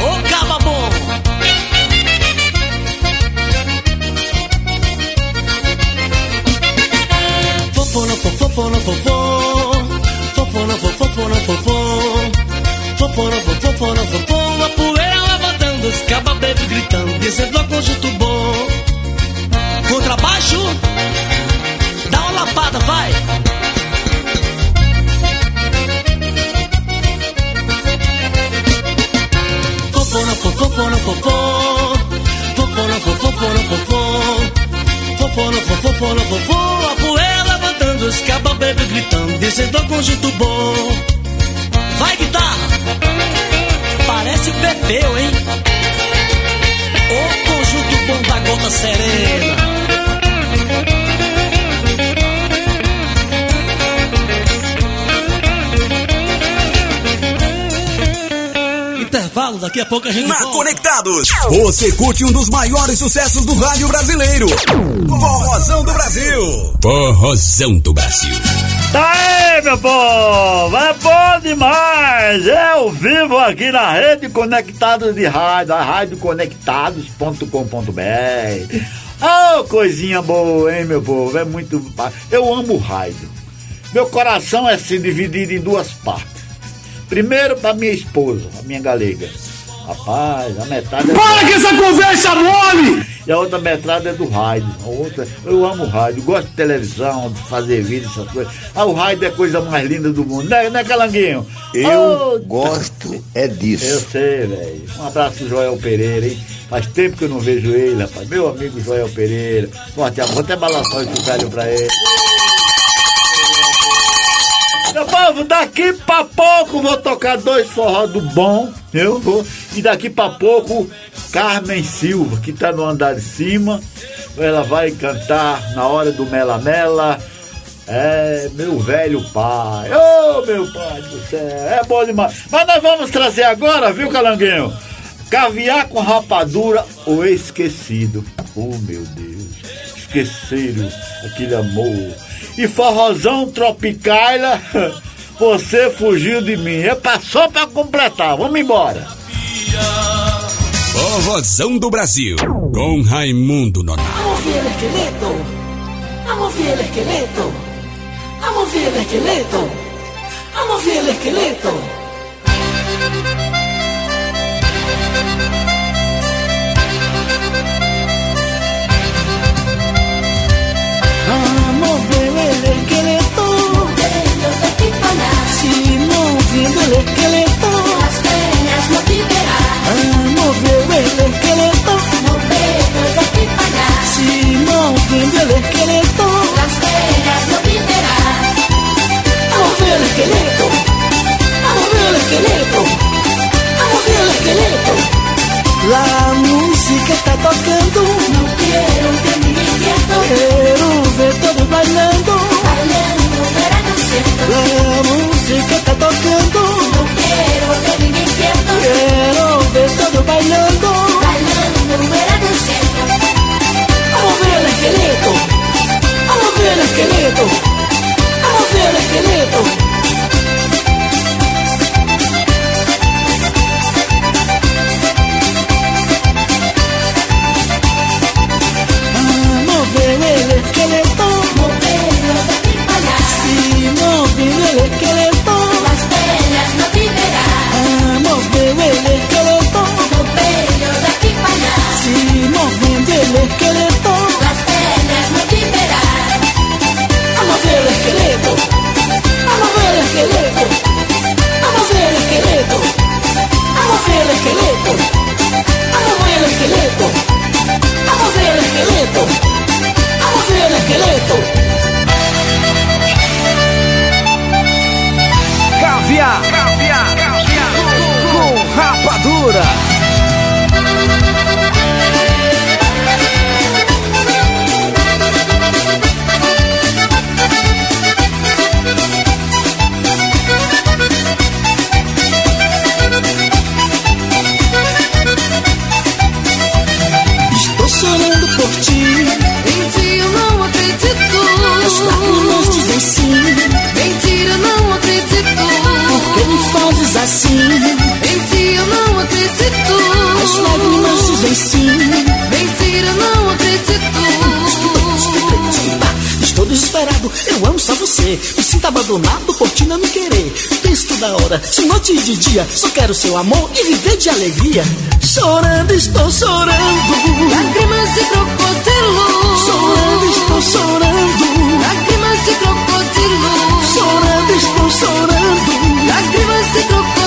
Ô, caba bom! Fofona, fofona, fofô, fofona, fofona, fofô, fofona, fofona, fofô, a poeira levantando, os cababeiros gritando, dizendo conjunto bom. Contrabaixo, dá uma lapada, vai. Fofona, fofona, fofô. Fofona, fofona, fofô. Fofona, fofona, fofô. A poeira levantando, os caba bebe gritando, dizendo conjunto bom. Vai guitarra, parece Pepeu, hein? O conjunto bom da gota serena. Intervalo, daqui a pouco a gente Na volta. Conectados, você curte um dos maiores sucessos do rádio brasileiro. Forrozão do Brasil. Forrozão do Brasil. Tá aí, meu povo! É bom demais! Eu vivo aqui na rede Conectados de Rádio, a radioconectados.com.br. Coisinha boa, hein, meu povo? É muito. Eu amo o rádio. Meu coração é se dividido em duas partes. Primeiro para minha esposa, a minha galega. Rapaz, a metade é. Para com essa conversa mole! E a outra metade é do rádio. A outra, eu amo rádio, gosto de televisão, de fazer vídeo, essas coisas. Ah, o rádio é a coisa mais linda do mundo, né, né Calanguinho? Eu Ô, gosto é disso. Eu sei, velho. Um abraço pro Joel Pereira, hein? Faz tempo que eu não vejo ele, rapaz. Meu amigo Joel Pereira. Forte amor, vou até balançar esse galho pra ele. Meu povo, daqui pra pouco vou tocar dois forró do bom, eu vou. E daqui pra pouco, Carmen Silva, que tá no andar de cima, ela vai cantar na hora do Mela Mela. É, meu velho pai. Ô, meu pai do céu, é bom demais. Mas nós vamos trazer agora, viu, Calanguinho? Caviar com rapadura ou esquecido. Oh, meu Deus. Esqueceram aquele amor. E forrozão tropicaila, você fugiu de mim. É só pra completar. Vamos embora. Forrozão do Brasil. Com Raimundo Nonato. Vamos ver el esqueleto. Vamos ver el esqueleto. Vamos ver el esqueleto. Vamos ver el esqueleto. Vamos ver el esqueleto. Si moviendo el esqueleto. El esqueleto. Moviendo de aquí para allá. Si moviendo el esqueleto. Las penas no. Vamos ver el esqueleto. Ver el esqueleto. Ver el esqueleto. La música está tocando. No quiero que me quieto. Quiero ver todos bailando. Bailando. La música está tocando. No quiero que me quieto. Quiero bailando. Bailando, verano siento. Vamos ver el esqueleto. Vamos ver el esqueleto. Vamos ver el esqueleto. Rapadura. Estou chorando por ti. Em ti eu não acredito. As lágrimas dizem sim. Mentira, não acredito. Por que me fazes assim? acredito. As lágrimas dizem sim. Mentira, não acredito. Estou desesperado, eu amo só você. Me sinto abandonado por ti não me querer. Penso da hora, de noite e de dia. Só quero seu amor e viver de alegria. Chorando, estou chorando. Lágrimas de crocodilo. Chorando, estou chorando. Lágrimas de crocodilo. Chorando, estou chorando. Lágrimas de crocodilo.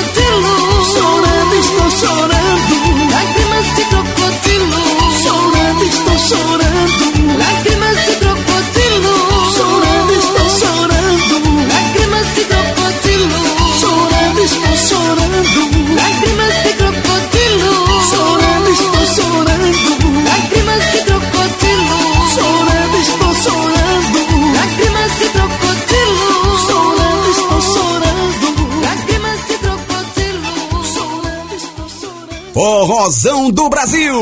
Vozão do Brasil.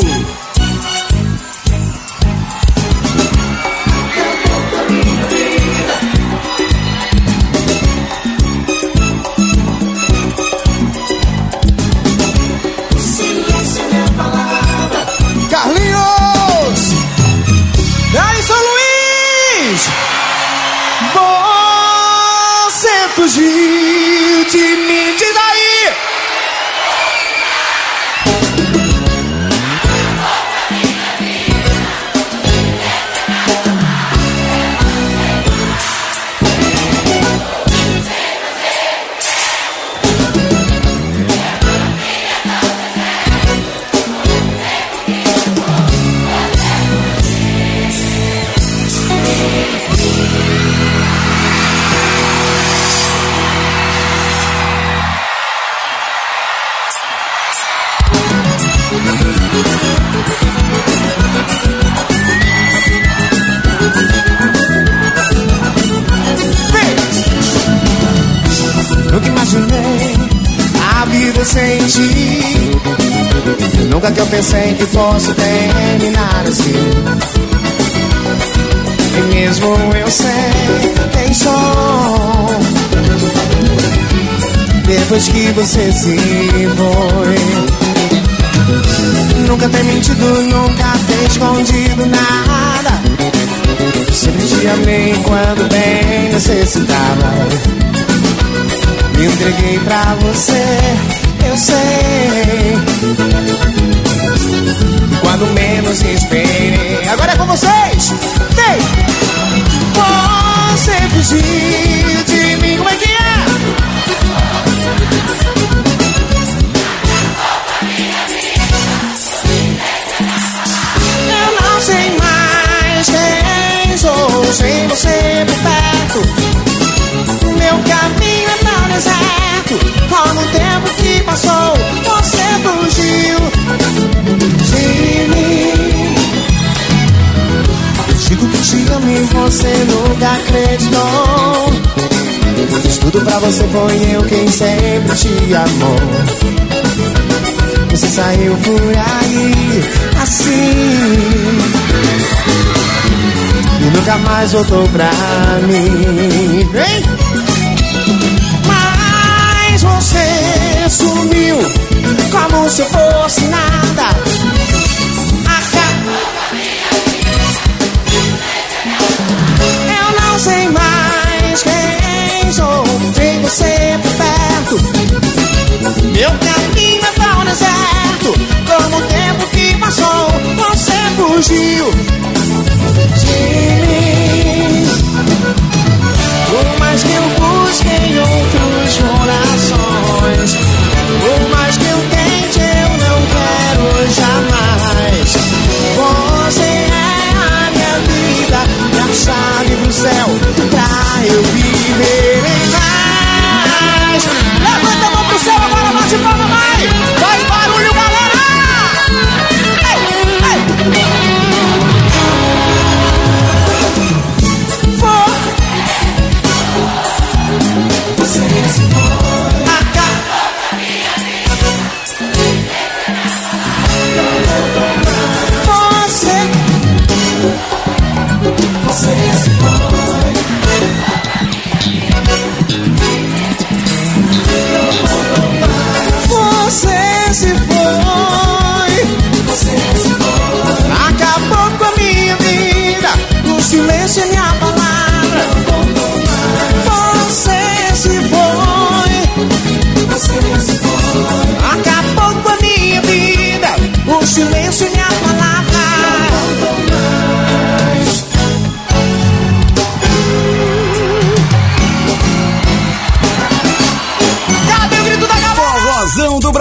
Eu voltou pra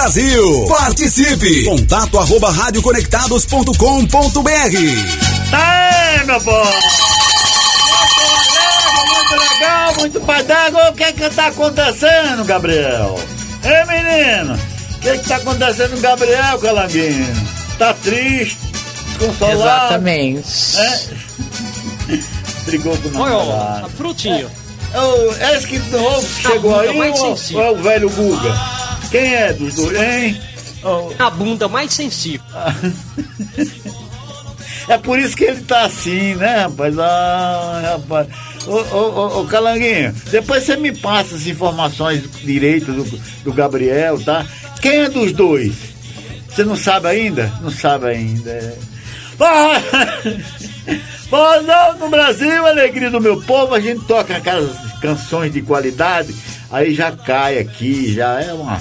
Brasil. Participe! Contato arroba radioconectados.com.br Tá, meu povo! Muito legal, muito pai d'água. O que é que tá acontecendo, Gabriel? Ei, menino! O que é que tá acontecendo com Gabriel, Calanguinho? Tá triste, desconsolado? Exatamente. É? Brigou com o Olha, ó, frutinho. É, o- é esse que novo que chegou aí ou, ou é o velho Guga? Quem é dos dois, hein? A bunda mais sensível. É por isso que ele tá assim, né, rapaz? Ah, rapaz. Ô, ô, ô, ô, Calanguinho, depois você me passa as informações direitas do, do Gabriel, tá? Quem é dos dois? Você não sabe ainda? Não sabe ainda. é. Ah, Forrozão do Brasil, alegria do meu povo, a gente toca aquelas canções de qualidade, aí já cai aqui, já é uma,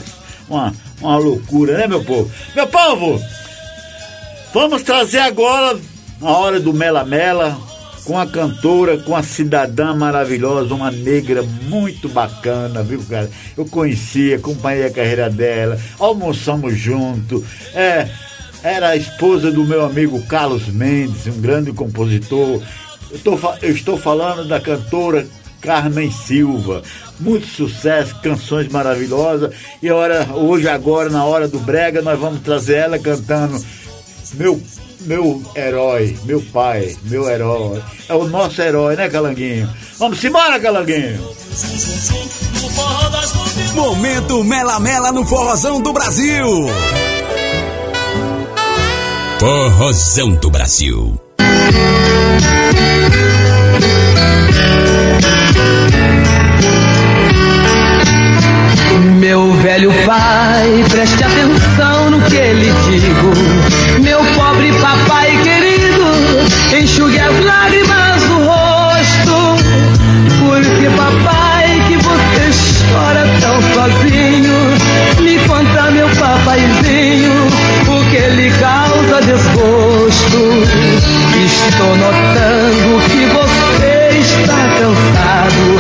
uma, uma loucura, né, meu povo? Meu povo, Vamos trazer agora a hora do Mela Mela com a cantora, com a cidadã maravilhosa, uma negra muito bacana, viu, cara? Eu conheci, acompanhei a carreira dela, almoçamos junto. É, era a esposa do meu amigo Carlos Mendes, um grande compositor. Eu, tô eu estou falando da cantora Carmen Silva. Muito sucesso, canções maravilhosas. E hora, hoje, agora, na hora do Brega, nós vamos trazer ela cantando meu, meu herói, meu pai, meu herói. É o nosso herói, né, Calanguinho? Vamos embora, Calanguinho! Momento Mela Mela no Forrozão do Brasil. Forrozão do Brasil. Meu velho pai, preste atenção no que lhe digo. Meu pobre papai querido, enxugue as lágrimas do rosto. Porque papai, que você chora tão sozinho. Me conta, meu papaizinho, o que lhe causa desgosto. Estou notando que você está cansado.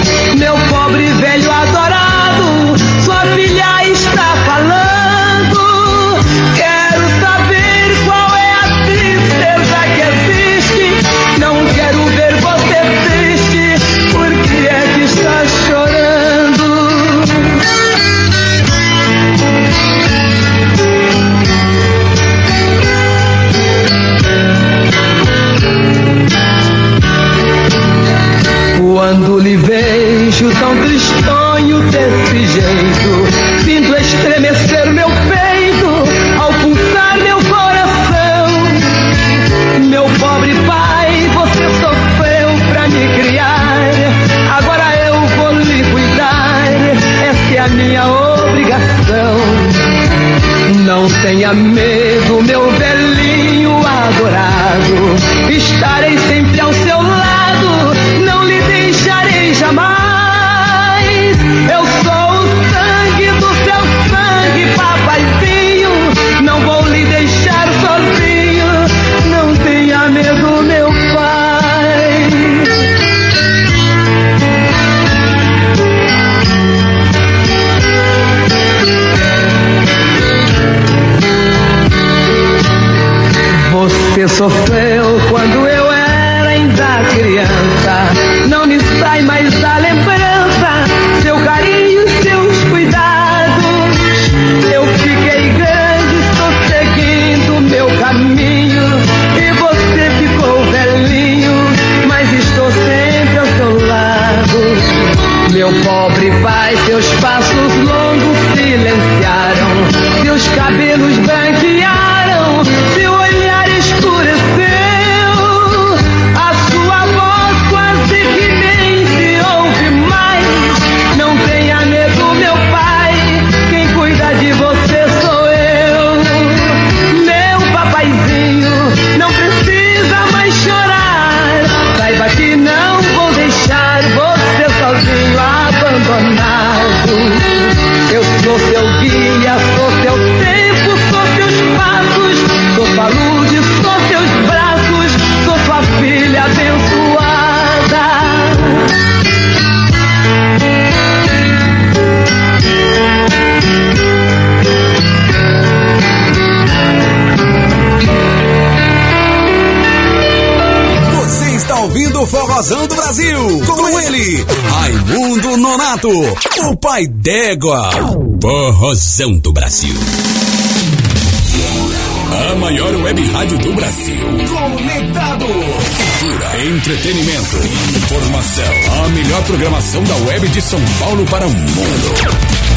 O pai d'égua. Forrozão do Brasil. A maior web rádio do Brasil. Conectado. Cultura, entretenimento, informação. A melhor programação da web de São Paulo para o mundo.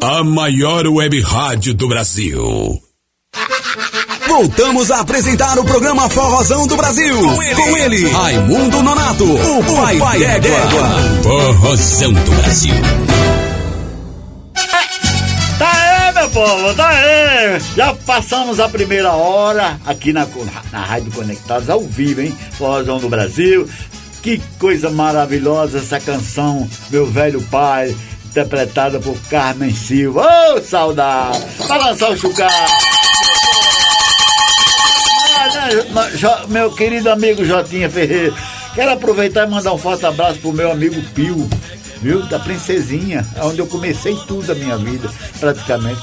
a maior web rádio do Brasil. Voltamos a apresentar o programa Forrozão do Brasil. Com ele, com ele Raimundo Nonato, o, o pai, pai d'égua. Forrozão do Brasil. Tá aí, meu povo, tá aí. Já passamos a primeira hora aqui na, na Rádio Conectados, ao vivo, hein? Forrozão do Brasil. Que coisa maravilhosa essa canção, meu velho pai, interpretada por Carmen Silva. Ô, oh, saudade! Lançar o chucar. Meu querido amigo Jotinha Ferreira, quero aproveitar e mandar um forte abraço pro meu amigo Pio, viu? Da Princesinha, onde eu comecei tudo a minha vida, praticamente.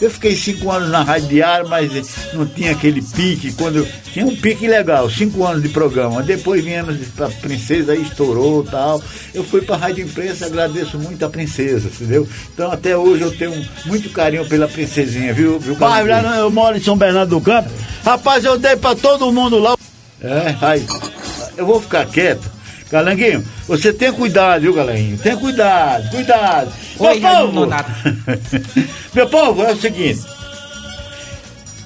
Eu fiquei cinco anos na Rádio Diário, mas não tinha aquele pique, quando tinha um pique legal, cinco anos de programa. Depois viemos pra Princesa, aí estourou tal. Eu fui pra Rádio Imprensa, agradeço muito a Princesa, entendeu? Então até hoje eu tenho muito carinho pela Princesinha, viu? viu Pai, eu moro em São Bernardo do Campo. Rapaz, eu dei pra todo mundo lá. É, aí. Eu vou ficar quieto. Galanguinho, você tem cuidado, viu, Galanguinho? Tem cuidado, cuidado. Oi, Meu povo, não, Meu povo, é o seguinte.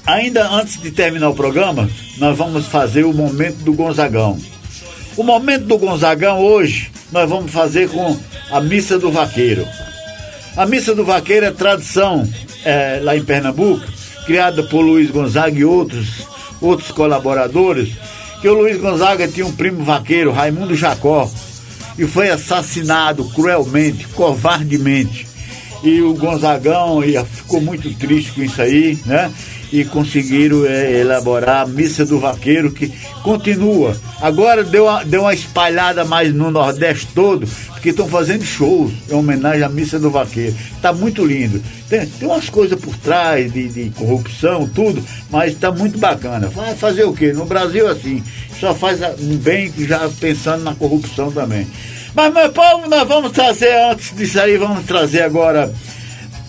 Ainda antes de terminar o programa, nós vamos fazer o momento do Gonzagão. O momento do Gonzagão hoje, nós vamos fazer com a Missa do Vaqueiro. A Missa do Vaqueiro é tradição é, lá em Pernambuco, criada por Luiz Gonzaga e outros, outros colaboradores, que o Luiz Gonzaga tinha um primo vaqueiro, Raimundo Jacó, e foi assassinado cruelmente, covardemente. E o Gonzagão ia, ficou muito triste com isso aí, né? E conseguiram é, elaborar a Missa do Vaqueiro, que continua. Agora deu uma, deu uma espalhada mais no Nordeste todo, porque estão fazendo shows em homenagem à Missa do Vaqueiro. Tá muito lindo. Tem, tem umas coisas por trás de, de corrupção, tudo, mas tá muito bacana. Vai fazer o quê? No Brasil, assim, só faz um bem já pensando na corrupção também. Mas, meu povo, nós vamos trazer, antes disso aí, vamos trazer agora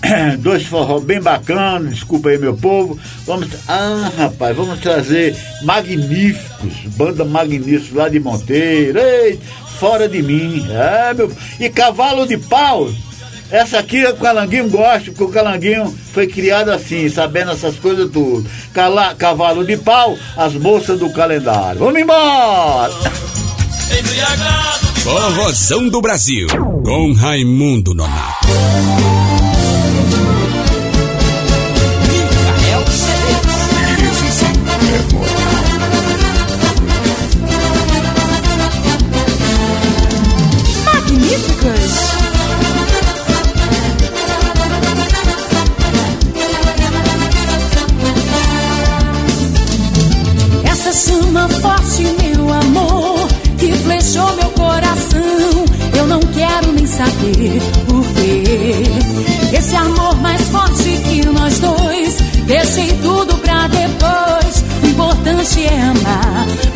dois forró bem bacanas, desculpa aí, meu povo. Vamos, ah, rapaz, vamos trazer magníficos, banda magníficos lá de Monteiro, ei, fora de mim, é, meu, e cavalo de pau. Essa aqui o Calanguinho gosta, porque o Calanguinho foi criado assim, sabendo essas coisas tudo. Cala, cavalo de pau, as moças do calendário. Vamos embora! Forrozão do Brasil, com Raimundo Nonato.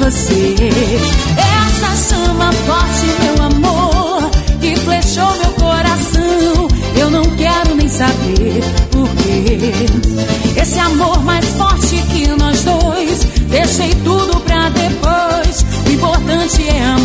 Você. Essa chama forte, meu amor, que flechou meu coração. Eu não quero nem saber por quê. Esse amor mais forte que nós dois, deixei tudo pra depois. O importante é amar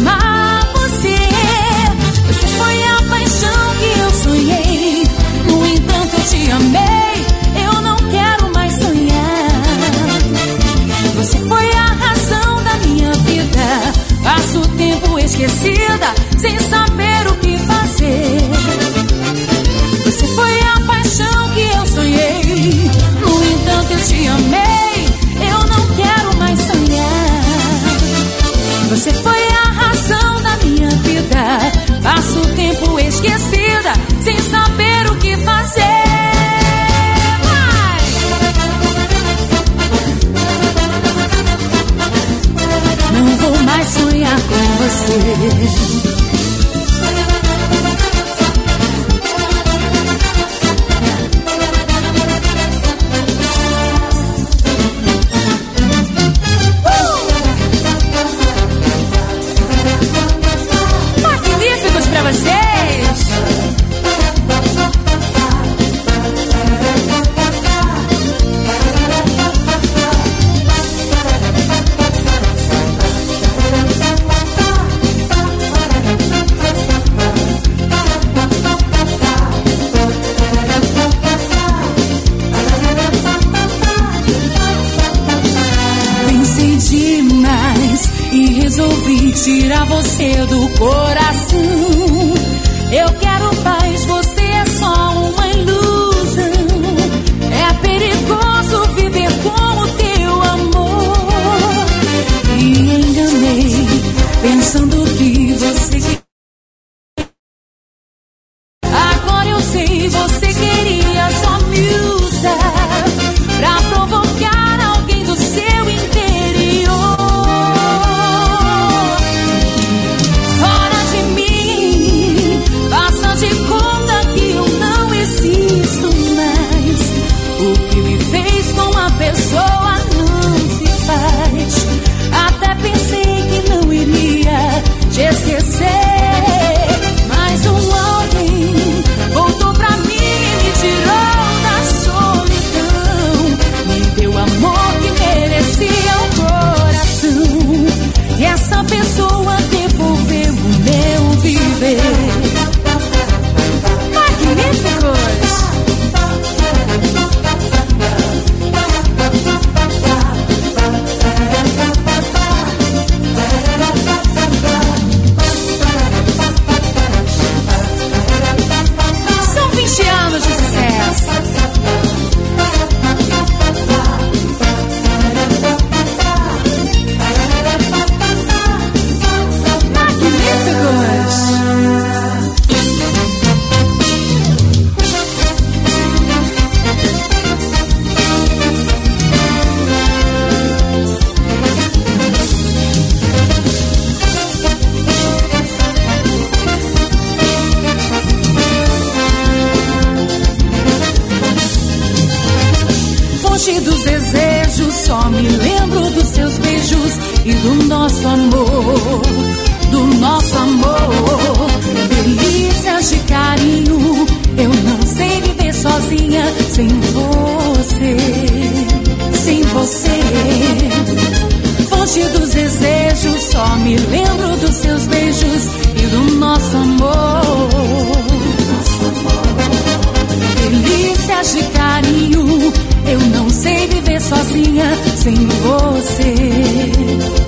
de carinho. Eu não sei viver sozinha sem você.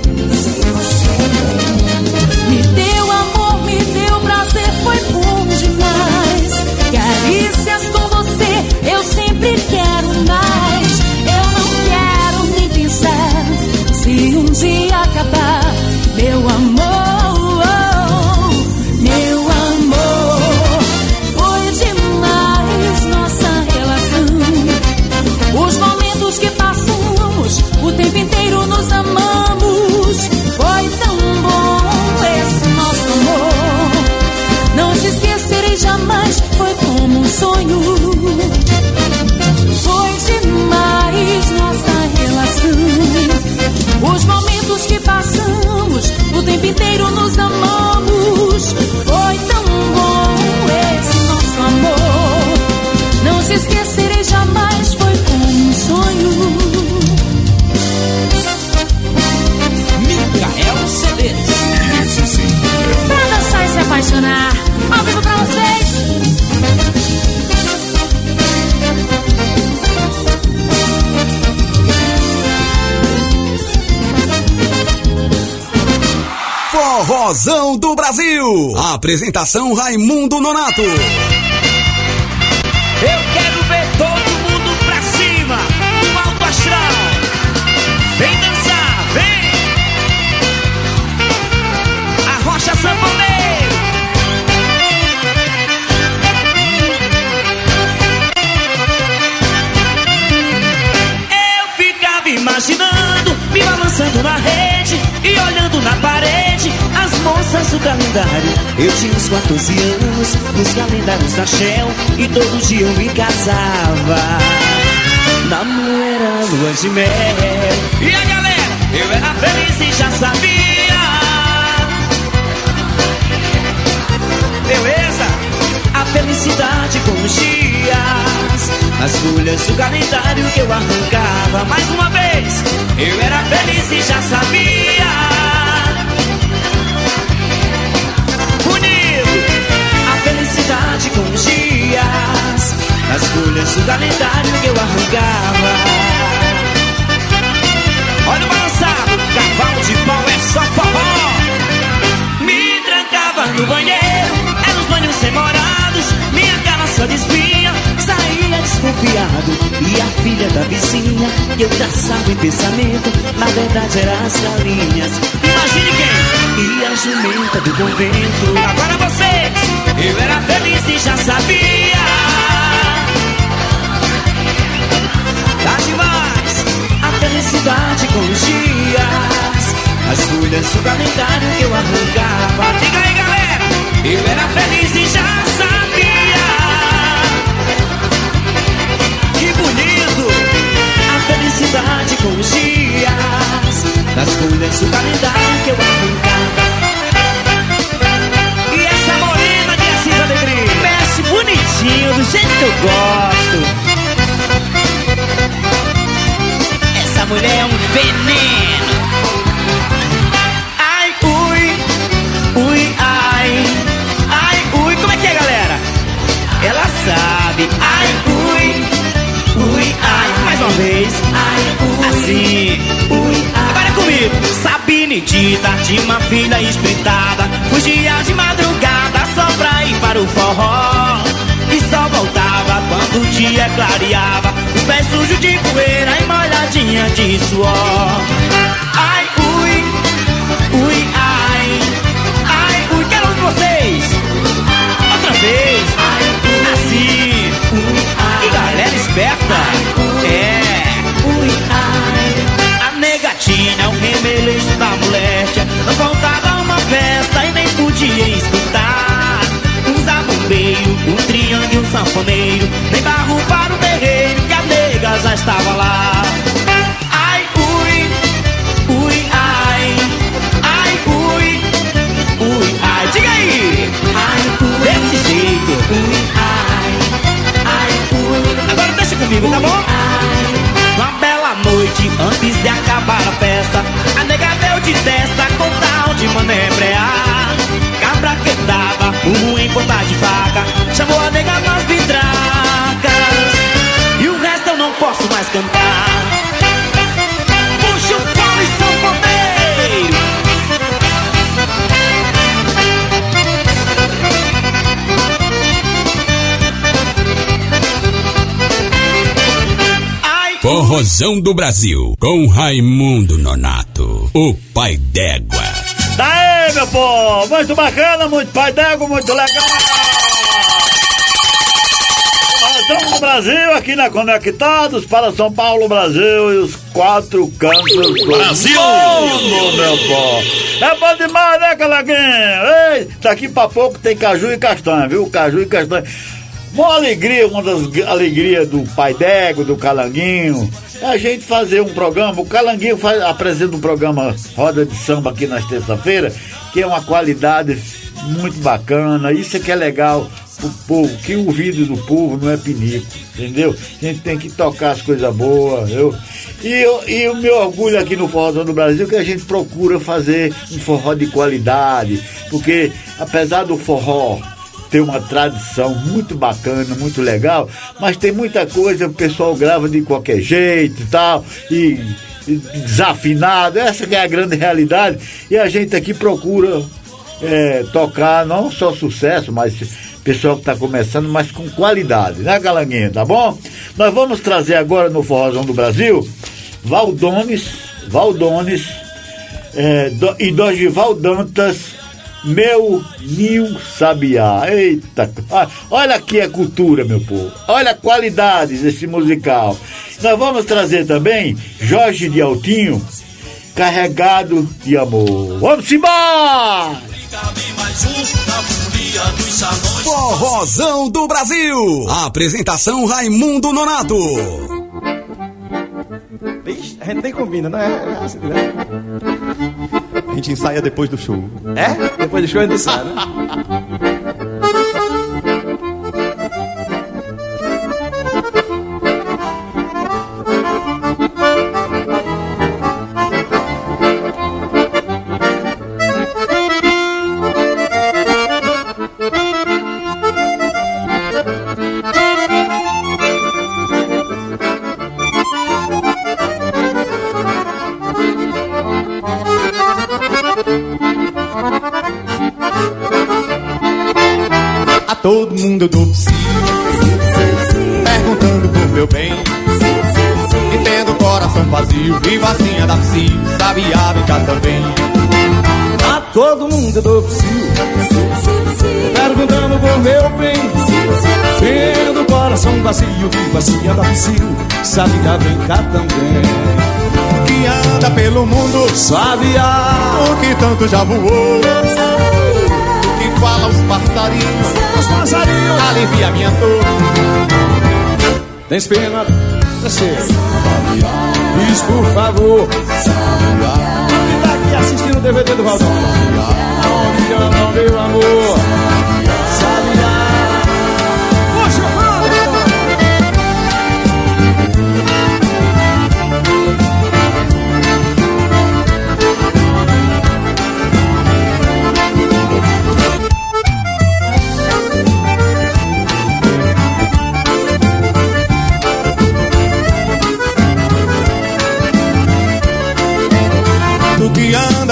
que passamos, o tempo inteiro nos amamos. Vozão do Brasil. Apresentação Raimundo Nonato. Eu quero calendário. Eu tinha uns 14 anos nos calendários da Shell e todo dia eu me casava. Namoro era lua de mel. E a galera, eu era feliz e já sabia. Beleza? A felicidade com os dias. As folhas do calendário que eu arrancava. Mais uma vez, eu era feliz e já sabia. Felicidade com os dias. As folhas do calendário que eu arrancava. Olha o balançado, cavalo de pau é só forró. Me trancava no banheiro, eram os banhos semorados. Minha cara só despia, saía desconfiado. E a filha da vizinha, que eu traçava em pensamento, na verdade era as galinhas. Imagine quem? E a jumenta do convento. Agora vocês, eu era feliz e já sabia. Tá demais a felicidade com os dias. As folhas calendário que eu arrancava. Diga aí, galera, eu era feliz e já sabia. Que bonito a felicidade com os dias. Das folhas calendário que eu arrancava. Alegria? Mexe bonitinho, do jeito que eu gosto. Essa mulher é um veneno. Ai, ui, ui, ai. Ai, ui, como é que é, galera? Ela sabe. Ai, ui, ui, ai. Mais uma vez. Ai, ui. Assim. Ui, ai. Agora é comigo. Sabine Dita tinha uma filha espreitada. O forró. E só voltava quando o dia clareava. Os pés sujos de poeira e molhadinha de suor. Ai, ui, ui, ai. Ai, ui, quero um de vocês. Outra vez. Ai, ui, assim. Ui, ai. E galera esperta. É. Ui, ai. A negatina é o remeleixo da moléstia. Não faltava uma festa e nem podia sanfoneiro. Nem barro para o terreiro que a nega já estava lá. Ai, ui, ui, ai. Ai, ui, ui, ai. Diga aí. Ai, ui. Desse jeito. Ui, ai. Ai, ui. Agora deixa comigo, tá bom? Uma bela noite antes de acabar a festa. A nega deu de testa com tal de que tava, ponta de faca. Chamou a nega nas vidracas. E o resto eu não posso mais cantar. Puxa o pau e sanfoneiro. Forrozão do Brasil, com Raimundo Nonato, o pai d'égua. Povo! Muito bacana, muito pai d'égua, muito legal! Forrozão do Brasil, aqui na Conectados para São Paulo, Brasil e os quatro cantos do Brasil! mundo, meu povo! É bom demais, né, Calaguinho? Ei, daqui pra pouco tem caju e castanha, viu? Caju e castanha. Uma alegria, uma das alegrias do Pai Dego, do Calanguinho, a gente fazer um programa. O Calanguinho faz, apresenta um programa Roda de Samba aqui nas terça-feira, que é uma qualidade muito bacana. Isso é que é legal pro povo, que o ouvido do povo não é pinico, entendeu? A gente tem que tocar as coisas boas, eu. E, eu, e o meu orgulho aqui no Forrozão do Brasil é que a gente procura fazer um forró de qualidade, porque apesar do forró tem uma tradição muito bacana, muito legal, mas tem muita coisa o pessoal grava de qualquer jeito e tal, e, e desafinado, essa é a grande realidade, e a gente aqui procura é, tocar não só sucesso, mas pessoal que está começando, mas com qualidade, né, Galanguinha, tá bom? Nós vamos trazer agora no Forrozão do Brasil, Valdones, Valdones, é, do, e Dorival Dantas, meu Ninho Sabiá. Eita, ah, olha aqui a cultura, meu povo. Olha a qualidade desse musical. Nós vamos trazer também Jorge de Altinho, carregado de amor. Vamos embora! Forrozão do Brasil. Apresentação Raimundo Nonato. Vixe, a gente nem combina, não é? É assim, né? A gente ensaia depois do show. É? Depois do show a gente ensaia, né? Coração vazio Vivo assim a da psi Sabia brincar também Que anda pelo mundo Sabia O que tanto já voou que fala os passarinhos, os passarinhos, alivia minha dor. Tem pena, você, diz por favor, quem tá aqui assistindo o DVD do Valdão? Aonde anda o meu amor? Sabia.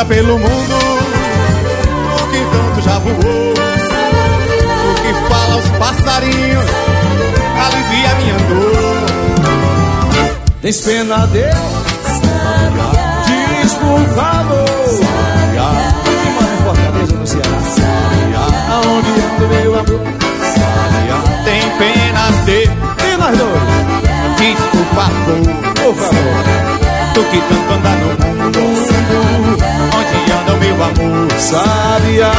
Anda pelo mundo, o que tanto já voou, o que fala aos passarinhos, alivia minha dor. Tens pena dele? Diz por favor. Aonde anda meu amor? Tem pena dele? E nós dois? Diz por favor. Por favor. Tu que tanto anda no mundo meu amor Sabia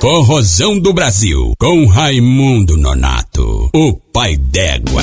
Forrozão do Brasil, com Raimundo Nonato, o pai d'égua.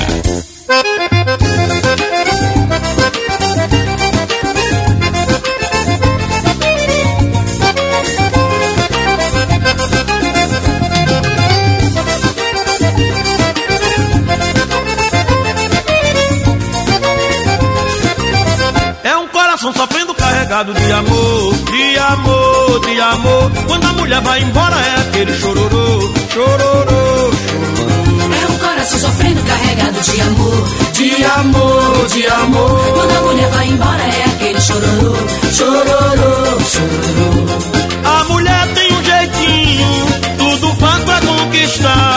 De amor, de amor, de amor. Quando a mulher vai embora é aquele chororô, chororô, chororô. É um coração sofrendo carregado de amor, de amor, de amor. Quando a mulher vai embora é aquele chororô, chororô, chororô. A mulher tem um jeitinho, tudo faz pra conquistar.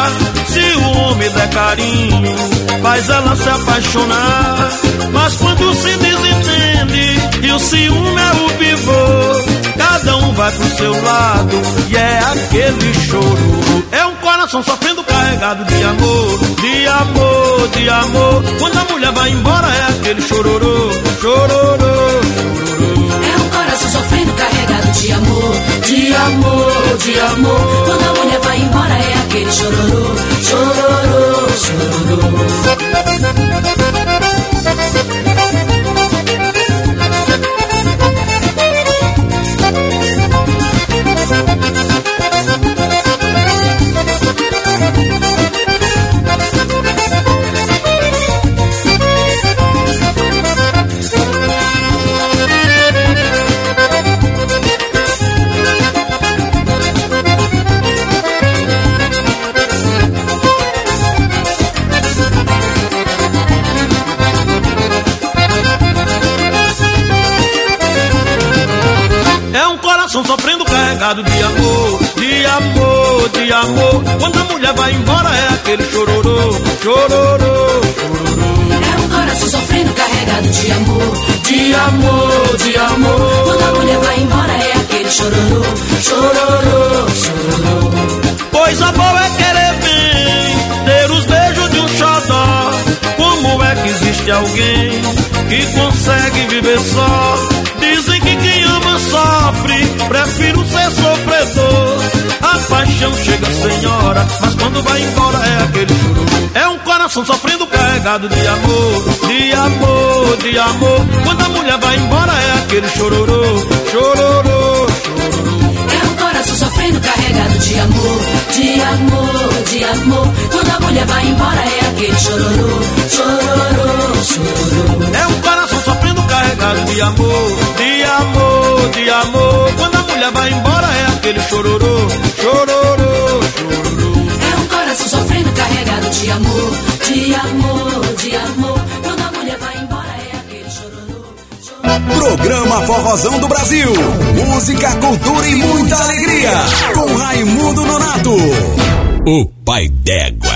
Homem der carinho, faz ela se apaixonar. Mas quando se desentende e o ciúme é o pivô, cada um vai pro seu lado e é aquele choro. É um coração sofrendo carregado de amor, de amor, de amor. Quando a mulher vai embora é aquele chororô, chororô. É um coração sofrendo carregado de amor, de amor, de amor. Quando a mulher vai embora é aquele chororô, chororô, viver só. Dizem que quem ama sofre, prefiro ser sofredor. A paixão chega, senhora, mas quando vai embora é aquele choro. É um coração sofrendo carregado de amor, de amor, de amor. Quando a mulher vai embora é aquele chororô, chororô, chororô. É um coração sofrendo carregado de amor, de amor, de amor. Quando a mulher vai embora é aquele chororô, chororô, chororô. É um coração carregado de amor, de amor, de amor. Quando a mulher vai embora é aquele chororô, chororô, chororô. É um coração sofrendo carregado de amor, de amor, de amor. Quando a mulher vai embora é aquele chororô. Programa Forrozão do Brasil. Música, cultura e muita alegria. Com Raimundo Nonato. O pai d'égua.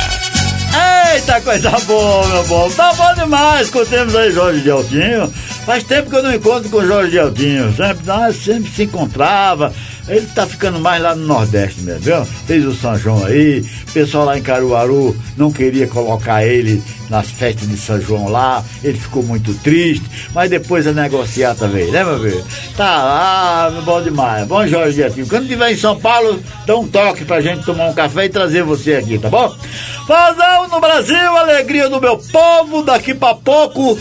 Eita, coisa boa, meu bom. Tá bom demais. Escutemos aí Jorge de Altinho. Faz tempo que eu não encontro com o Jorge de Altinho. Sempre, nós sempre se encontrava. Ele tá ficando mais lá no Nordeste mesmo, viu? Fez o São João aí. O pessoal lá em Caruaru não queria colocar ele nas festas de São João lá. Ele ficou muito triste. Mas depois a negociata veio, né, meu filho? Tá lá, bom demais. Bom, Jorge de Altinho. Quando tiver em São Paulo, dá um toque pra gente tomar um café e trazer você aqui, tá bom? Fazão no Brasil, alegria do meu povo. Daqui pra pouco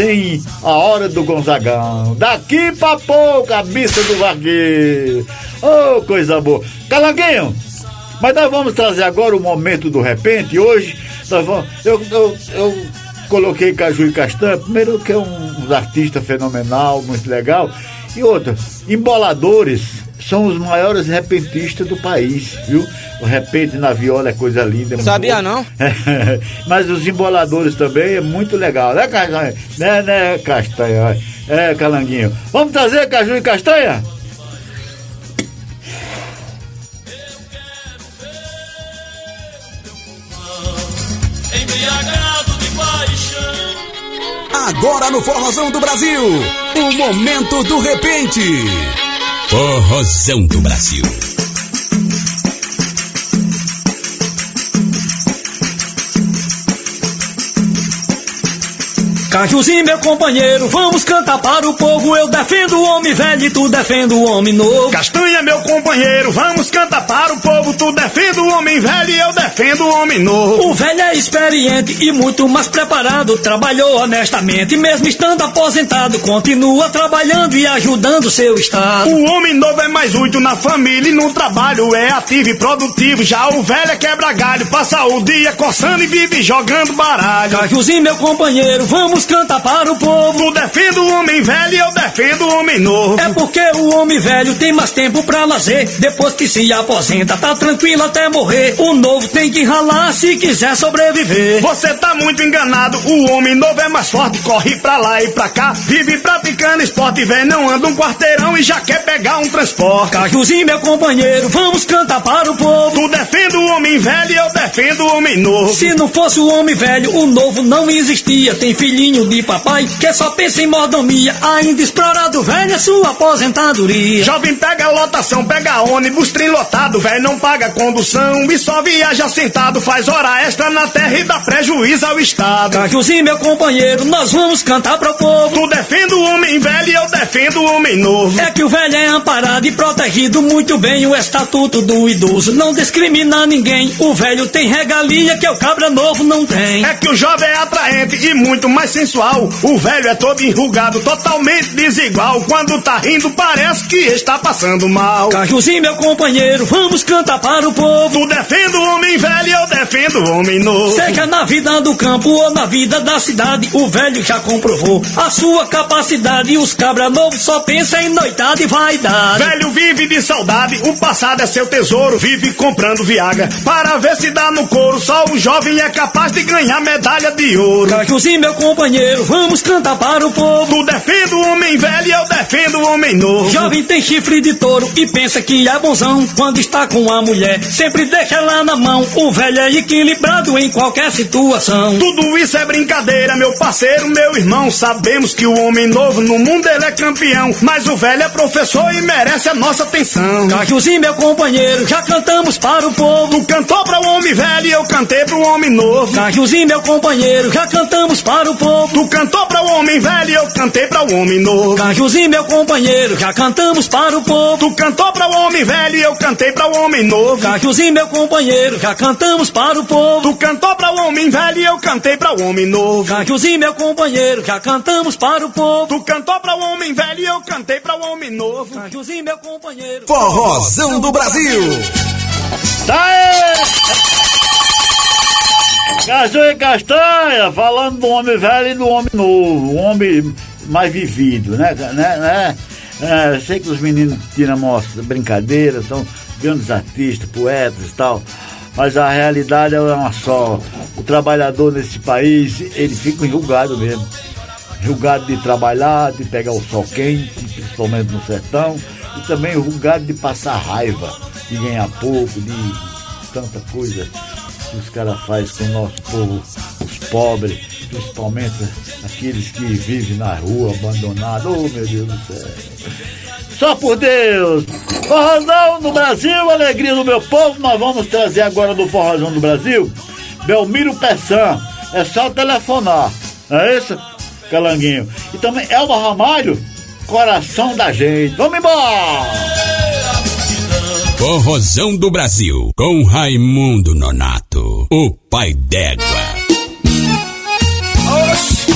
tem a hora do Gonzagão. Daqui pra pouco, a missa do Vagueiro. Oh, coisa boa. Calanguinho, mas nós vamos trazer agora o momento do repente. Hoje, nós vamos. Eu, eu, eu coloquei Caju e Castanha, primeiro que é um, um artista fenomenal, muito legal. E outra, emboladores são os maiores repentistas do país, viu? O repente na viola é coisa linda. é Sabia não? Mas os emboladores também é muito legal, né, Castanha? Né, né, Castanha? É, Calanguinho. Vamos trazer Caju e Castanha? Embriagado de paixão. Agora no Forrozão do Brasil. O momento do repente. Forrozão do Brasil. Cajuzinho, meu companheiro, vamos cantar para o povo. Eu defendo o homem velho e tu defendo o homem novo. Castanha, meu companheiro, vamos cantar para o povo. Tu defende o homem velho e eu defendo o homem novo. O velho é experiente e muito mais preparado. Trabalhou honestamente, mesmo estando aposentado. Continua trabalhando e ajudando seu estado. O homem novo é mais útil na família e no trabalho. É ativo e produtivo. Já o velho é quebra galho. Passa o dia coçando e vive jogando baralho. Cajuzinho, meu companheiro, vamos cantar para o povo. Tu defende o homem velho e eu defendo o homem novo. É porque o homem velho tem mais tempo pra lazer. Depois que se aposenta, tá tranquilo até morrer. O novo tem que ralar se quiser sobreviver. Você tá muito enganado, o homem novo é mais forte, corre pra lá e pra cá, vive praticando esporte, velho, não anda um quarteirão e já quer pegar um transporte. Cajuzinho, meu companheiro, vamos cantar para o povo. Tu defende o homem velho e eu defendo o homem novo. Se não fosse o homem velho, o novo não existia. Tem filhinho de papai que só pensa em mordomia. Ainda explorado, velho, é sua aposentadoria. Jovem pega lotação, pega ônibus, trem lotado, velho, não paga condução e só viaja sentado, faz hora extra na terra e dá prejuízo ao Estado. Cajuzinho, meu companheiro, nós vamos cantar pro povo. Tu defende o homem velho e eu defendo o homem novo. É que o velho é amparado e protegido muito bem. O estatuto do idoso não discrimina ninguém. O velho tem regalia que o cabra novo não tem. É que o jovem é atraente e muito mais sensual. O velho é todo enrugado, totalmente desigual. Quando tá rindo, parece que está passando mal. Cajuzinho, meu companheiro, vamos cantar para o povo. Tu defende o homem velho eu defendo o homem novo. Seja na vida do campo ou na vida da cidade, o velho já comprovou a sua capacidade. E os cabra novos só pensam em noitada e vaidade. Velho vive de saudade, o passado é seu tesouro. Vive comprando Viagra para ver se dá no couro. Só o jovem é capaz de ganhar medalha de ouro. Cajuzinho, meu companheiro, vamos cantar para o povo. Tu defende o homem velho e eu defendo o homem novo. Jovem tem chifre de touro e pensa que é bonzão quando está com a mulher. Sempre deixa ela na mão. O velho é equilibrado em qualquer situação. Tudo isso é brincadeira, meu parceiro, meu irmão. Sabemos que o homem novo no mundo ele é campeão. Mas o velho é professor e merece a nossa atenção. Cajuzinho, meu companheiro, já cantamos para o povo. Tu cantou para o homem velho e eu cantei para o homem novo. Cajuzinho, meu companheiro, já cantamos para o povo. Povo. Tu cantou para o homem velho eu cantei para o homem novo. Cajuzinho, meu companheiro, já cantamos para o povo. Tu cantou para o homem velho eu cantei para o homem novo. Cajuzinho, meu companheiro, já cantamos para o povo. Tu cantou para o homem velho eu cantei para o homem novo. Cajuzinho, meu companheiro, já cantamos para o povo. Tu cantou para o homem velho eu cantei para o homem novo. Cajuzinho, meu companheiro. Forrozão do Brasil. Tá aí! Caju e Castanha, falando do homem velho e do homem novo, o homem mais vivido, né? né, né? É, sei que os meninos tiram mostra, brincadeiras, são grandes artistas, poetas e tal, mas a realidade é uma só. O trabalhador nesse país, ele fica enrugado mesmo. Enrugado de trabalhar, de pegar o sol quente, principalmente no sertão, e também enrugado de passar raiva, de ganhar pouco, de tanta coisa que os caras fazem com o nosso povo, os pobres, principalmente aqueles que vivem na rua, abandonados. Oh, meu Deus do céu. Só por Deus! Forrozão do Brasil, alegria do meu povo, nós vamos trazer agora do Forrozão do Brasil, Belmiro Pessan. É só telefonar, não é isso, Calanguinho? E também Elba Ramalho, coração da gente. Vamos embora! Forrozão do Brasil, com Raimundo Nonato, o pai d'égua. Oxi!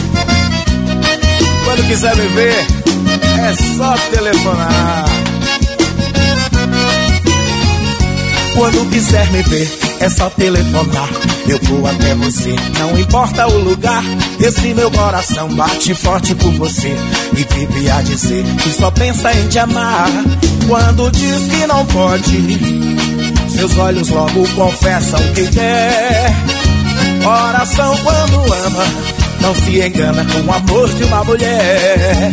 Quando quiser me ver, é só telefonar. Quando quiser me ver, é só telefonar. Eu vou até você, não importa o lugar. Esse meu coração bate forte por você e vive a dizer que só pensa em te amar. Quando diz que não pode, seus olhos logo confessam que quer. Coração quando ama, não se engana com o amor de uma mulher.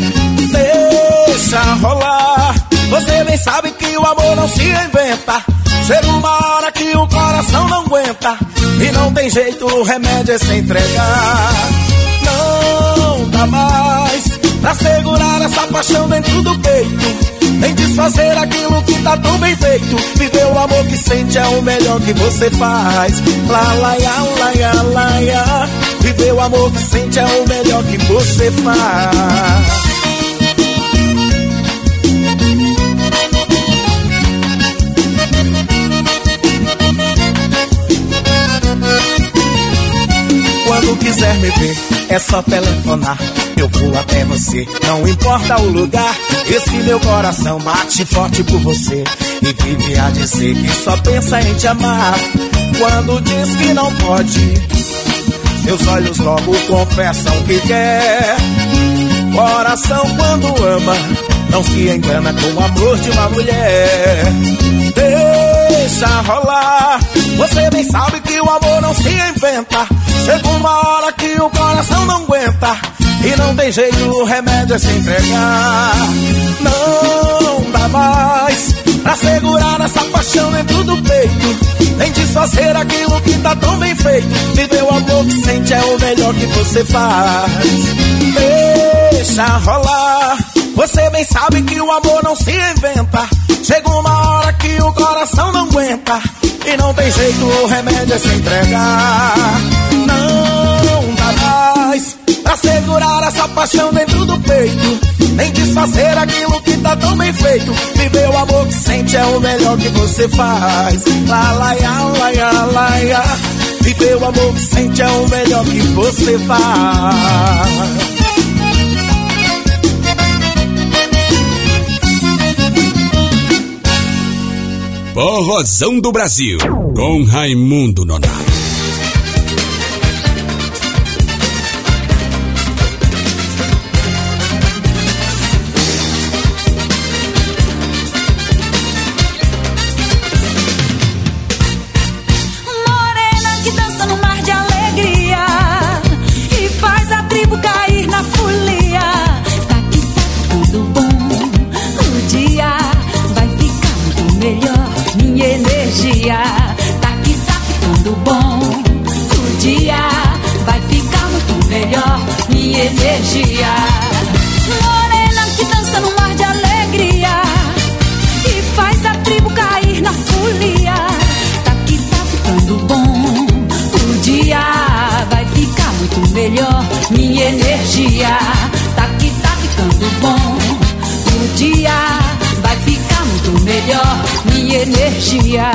Deixa rolar, você bem sabe que o amor não se inventa. Chega uma hora que o coração não aguenta E não tem jeito, o remédio é se entregar. Não dá mais Pra segurar essa paixão dentro do peito Nem desfazer aquilo que tá tão bem feito. Viver o amor que sente é o melhor que você faz. Lá, lá, ya, lá, ya, lá, ya. Viver o amor que sente é o melhor que você faz Quando quiser me ver, é só telefonar. Eu vou até você, não importa o lugar. Esse meu coração bate forte por você. E vive a dizer que só pensa em te amar. Quando diz que não pode, seus olhos logo confessam que quer. Coração quando ama, não se engana com o amor de uma mulher. Deixa rolar, você bem sabe que o amor não se inventa. Chega uma hora que o coração não aguenta. E não tem jeito, o remédio é se entregar. Não dá mais Pra segurar essa paixão dentro do peito. Nem desfazer aquilo que tá tão bem feito. Viver o amor que sente é o melhor que você faz. Deixa rolar Você bem sabe que o amor não se inventa Chega uma hora que o coração não aguenta e não tem jeito, o remédio é se entregar. Não dá mais pra segurar essa paixão dentro do peito. Nem desfazer aquilo que tá tão bem feito. Viver o amor que sente é o melhor que você faz. Lá, lá, lá, ya, lá, ya. Viver o amor que sente é o melhor que você faz. Forrozão do Brasil, com Raimundo Nonato. tá que tá ficando bom. O dia vai ficar muito melhor, minha energia.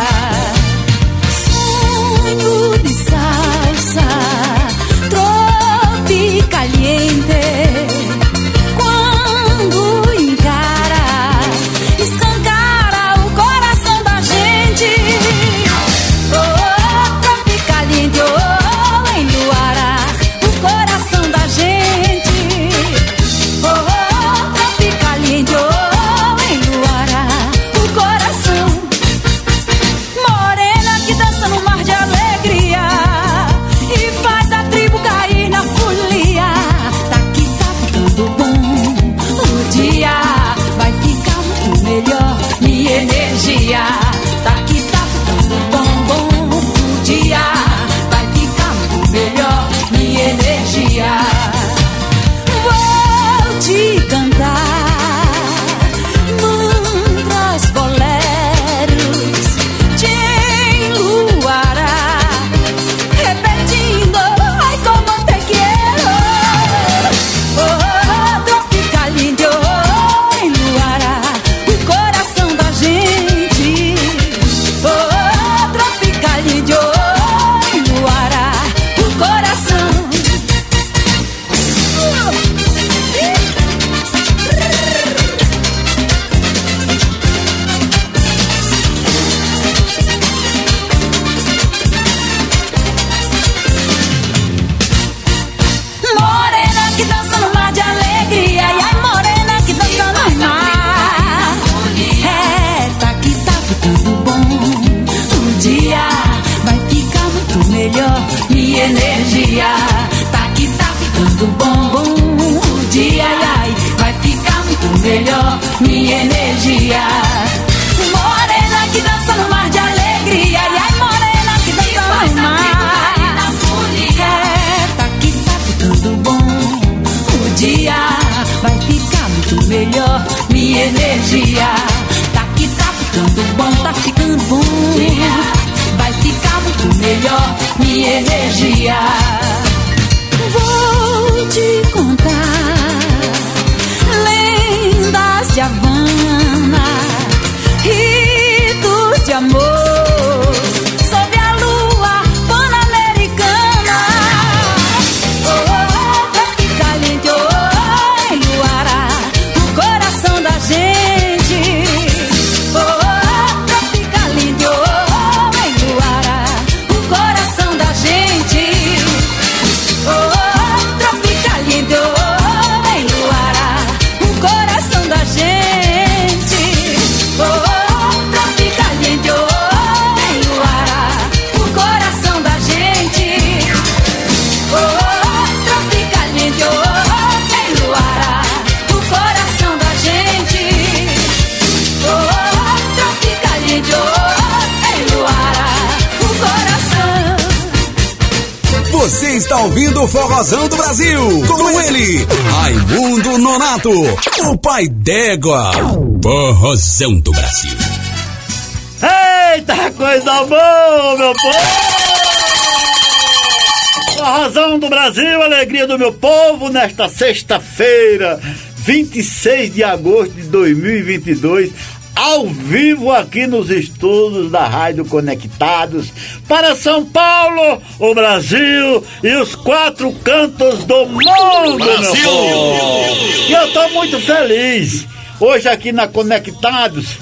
Raimundo Nonato, o pai d'égua. Forrozão do Brasil. Eita, coisa boa, meu povo! A razão do Brasil, alegria do meu povo, nesta sexta-feira, 26 de agosto de 2022, ao vivo aqui nos estudos da Rádio Conectados, para São Paulo, o Brasil e os quatro cantos do mundo, povo! E eu tô muito feliz, hoje aqui na Conectados,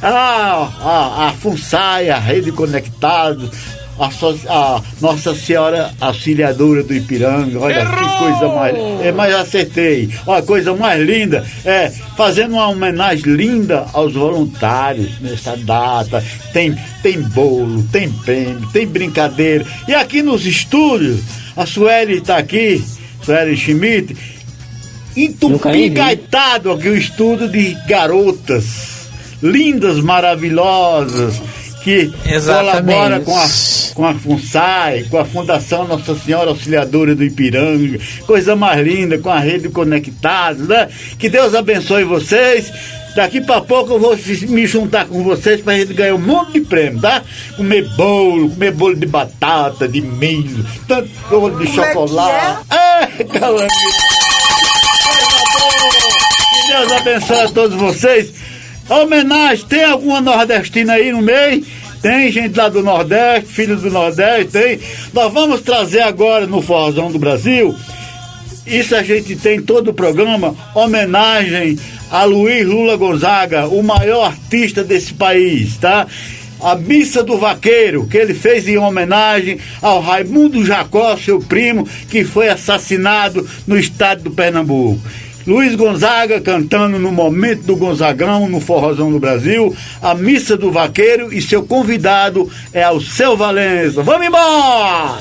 a, a, a FUNSAI, a Rede Conectados, a, so- a Nossa Senhora Auxiliadora do Ipiranga, olha que coisa mais. É, mas acertei. Olha, a coisa mais linda é fazendo uma homenagem linda aos voluntários nessa data. Tem, tem bolo, tem prêmio, tem brincadeira. E aqui nos estúdios, a Sueli está aqui, Sueli Schmidt, entupigaitado aqui o estudo de garotas lindas, maravilosas, que Exatamente. colabora com a, com a FUNSAI, com a Fundação Nossa Senhora Auxiliadora do Ipiranga, coisa mais linda, com a rede Conectados, né? Que Deus abençoe vocês. Daqui pra pouco eu vou me juntar com vocês pra gente ganhar um monte de prêmio, tá? Comer bolo, comer bolo de batata, de milho, tanto bolo de Como é que chocolate. É, calamidade. Que Deus abençoe a todos vocês. Homenagem, tem alguma nordestina aí no meio? Tem gente lá do Nordeste, filhos do Nordeste, tem. Nós vamos trazer agora no Forrozão do Brasil. Isso a gente tem todo o programa, homenagem a Luiz Lula Gonzaga, o maior artista desse país, tá? A Missa do Vaqueiro, que ele fez em homenagem ao Raimundo Jacó, seu primo, que foi assassinado no estado do Pernambuco. Luiz Gonzaga cantando no momento do Gonzagão, no Forrozão do Brasil, a Missa do Vaqueiro e seu convidado é o Seu Valença. Vamos embora!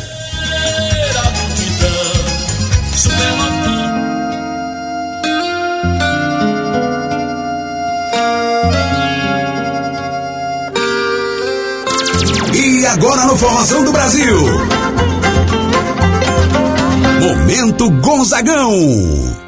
E agora no Forrozão do Brasil. Momento Gonzagão.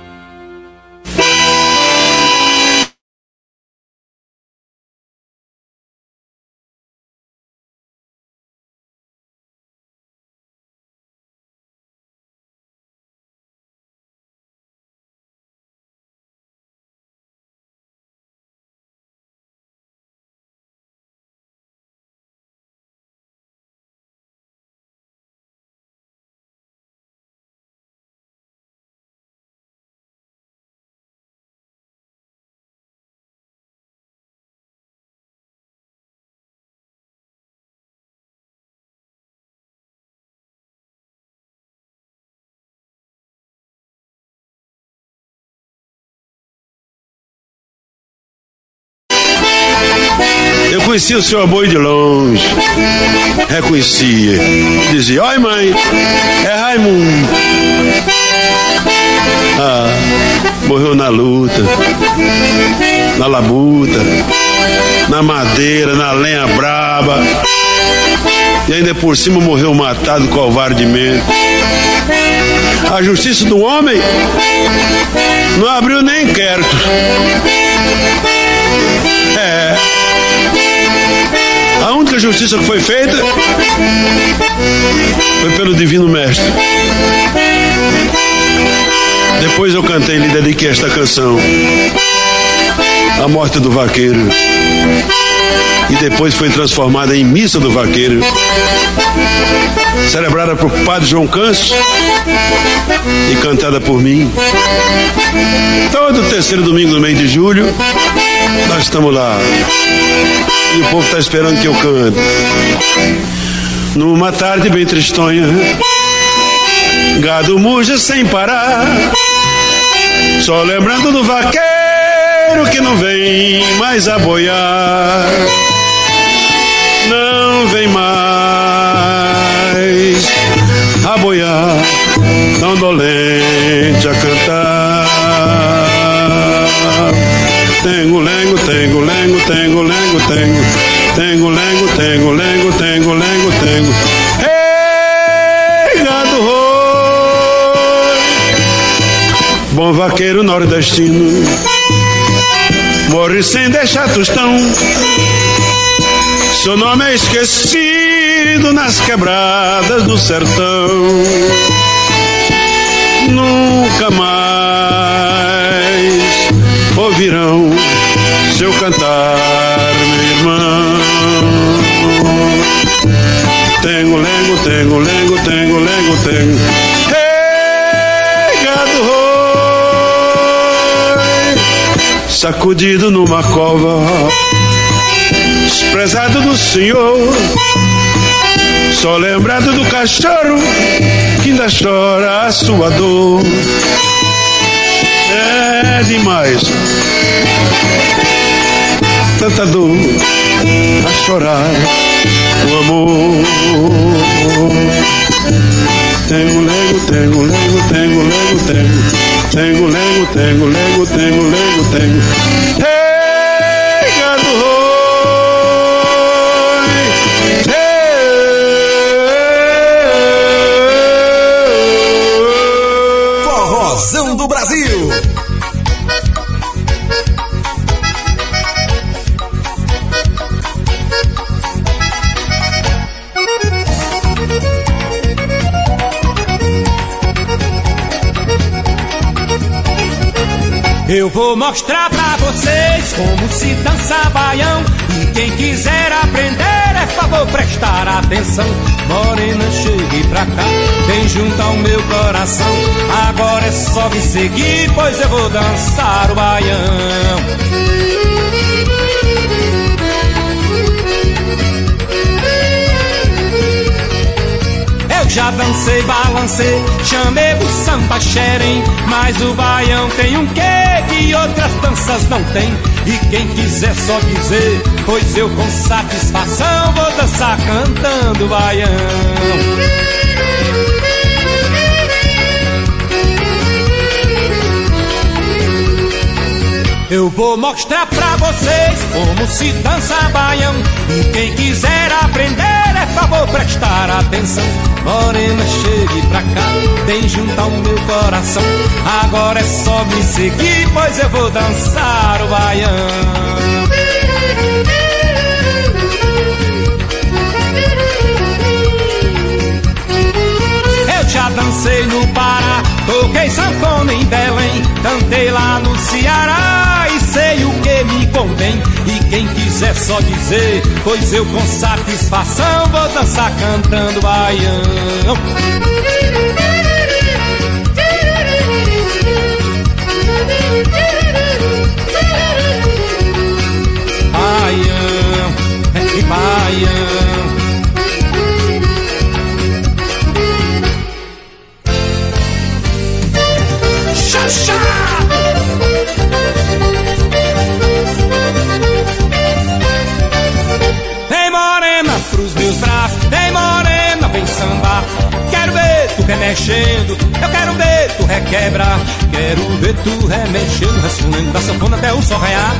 Conhecia o seu boi de longe, reconhecia. Dizia: Oi, mãe, é Raimundo. Ah, morreu na luta, na labuta, na madeira, na lenha braba. E ainda por cima morreu matado covardemente. A justiça do homem não abriu nem inquérito. É. Única justiça que foi feita foi pelo Divino Mestre. Depois eu cantei e lhe dediquei esta canção. A morte do vaqueiro. E depois foi transformada em Missa do Vaqueiro. Celebrada por Padre João Câncio e cantada por mim. Todo terceiro domingo do mês de julho, nós estamos lá. E o povo está esperando que eu cante. Numa tarde bem tristonha, gado muja sem parar. Só lembrando do vaqueiro que não vem mais a boiar. Não vem mais a boiar, tão dolente a cantar. Tengo, lengo, tengo, lengo, tengo, lengo, tengo. Tengo, lengo, tengo, lengo, tengo, lengo, tengo. Ei, gado roi, bom vaqueiro nordestino, morre sem deixar tostão. Seu nome é esquecido nas quebradas do sertão. Nunca mais ouvirão seu cantar, meu irmão. Tengo, lengo, tengo, lengo, tengo, lengo, tengo. Ei, gado roi, sacudido numa cova, desprezado do Senhor. Só lembrado do cachorro que ainda chora a sua dor. É demais. Tanta dor a chorar o amor. Tengo, lego, tengo, lego, tengo, lego, tengo. Tengo, lego, tengo, lego, tengo, lego, tengo. Ei, gado roi. Eu vou mostrar pra vocês como se dança baião. E quem quiser aprender, é favor prestar atenção. Morena, chegue pra cá, vem junto ao meu coração. Agora é só me seguir, pois eu vou dançar o baião. Já dancei, balancei, chamei o samba xerém. Mas o baião tem um quê que outras danças não tem. E quem quiser só dizer, pois eu com satisfação Vou dançar cantando baião. Eu vou mostrar pra vocês como se dança baião. E quem quiser aprender, é favor prestar atenção. Morena, chegue pra cá, vem junto ao meu coração. Agora é só me seguir, pois eu vou dançar o baião. Já dancei no Pará, toquei sanfona em Belém, cantei lá no Ceará e sei o que me convém. Quem quiser só dizer, pois eu com satisfação vou dançar cantando baião. Baião, é baião. Xaxá! Vem remexendo, eu quero ver tu requebrar. Quero ver tu remexendo, resfolando da sanfona até o sol raiar.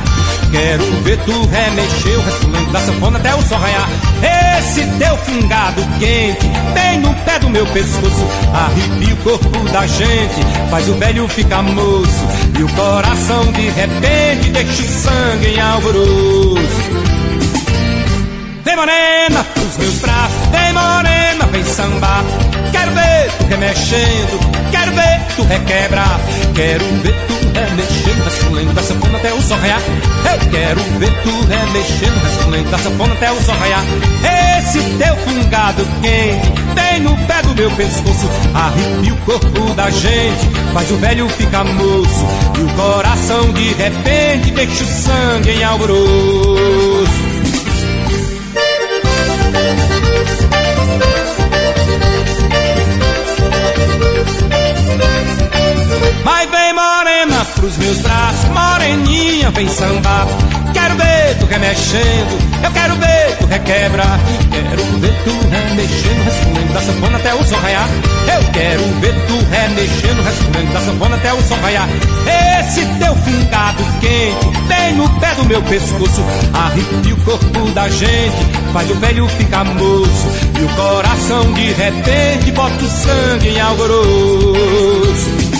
Quero ver tu remexer, resfolando da sanfona até o sol raiar. Esse teu fungado quente, bem no pé do meu pescoço, arrepia o corpo da gente, faz o velho ficar moço. E o coração de repente deixa o sangue em alvoroço. Vem morena, os meus braços, vem morena, vem sambar. Quero ver tu remexendo, quero ver tu requebrar. Quero ver tu remexendo, resfolendo da sanfona até o sol raiar. Eu quero ver tu remexendo, resfolendo da sanfona até o sol raiar. Esse teu fungado quente, bem no pé do meu pescoço, arrepia o corpo da gente, faz o velho ficar moço. E o coração de repente deixa o sangue em alvoroço. Mas vem morena pros meus braços, moreninha, vem sambar. Quero ver tu remexendo, eu quero ver tu requebra. Quero ver tu remexendo, respondendo da sanfona até o sol raiar. Eu quero ver tu remexendo, respondendo da sanfona até o sol raiar. Esse teu fungado quente, bem no pé do meu pescoço, arrepia o corpo da gente, faz o velho ficar moço. E o coração de repente bota o sangue em alvoroço.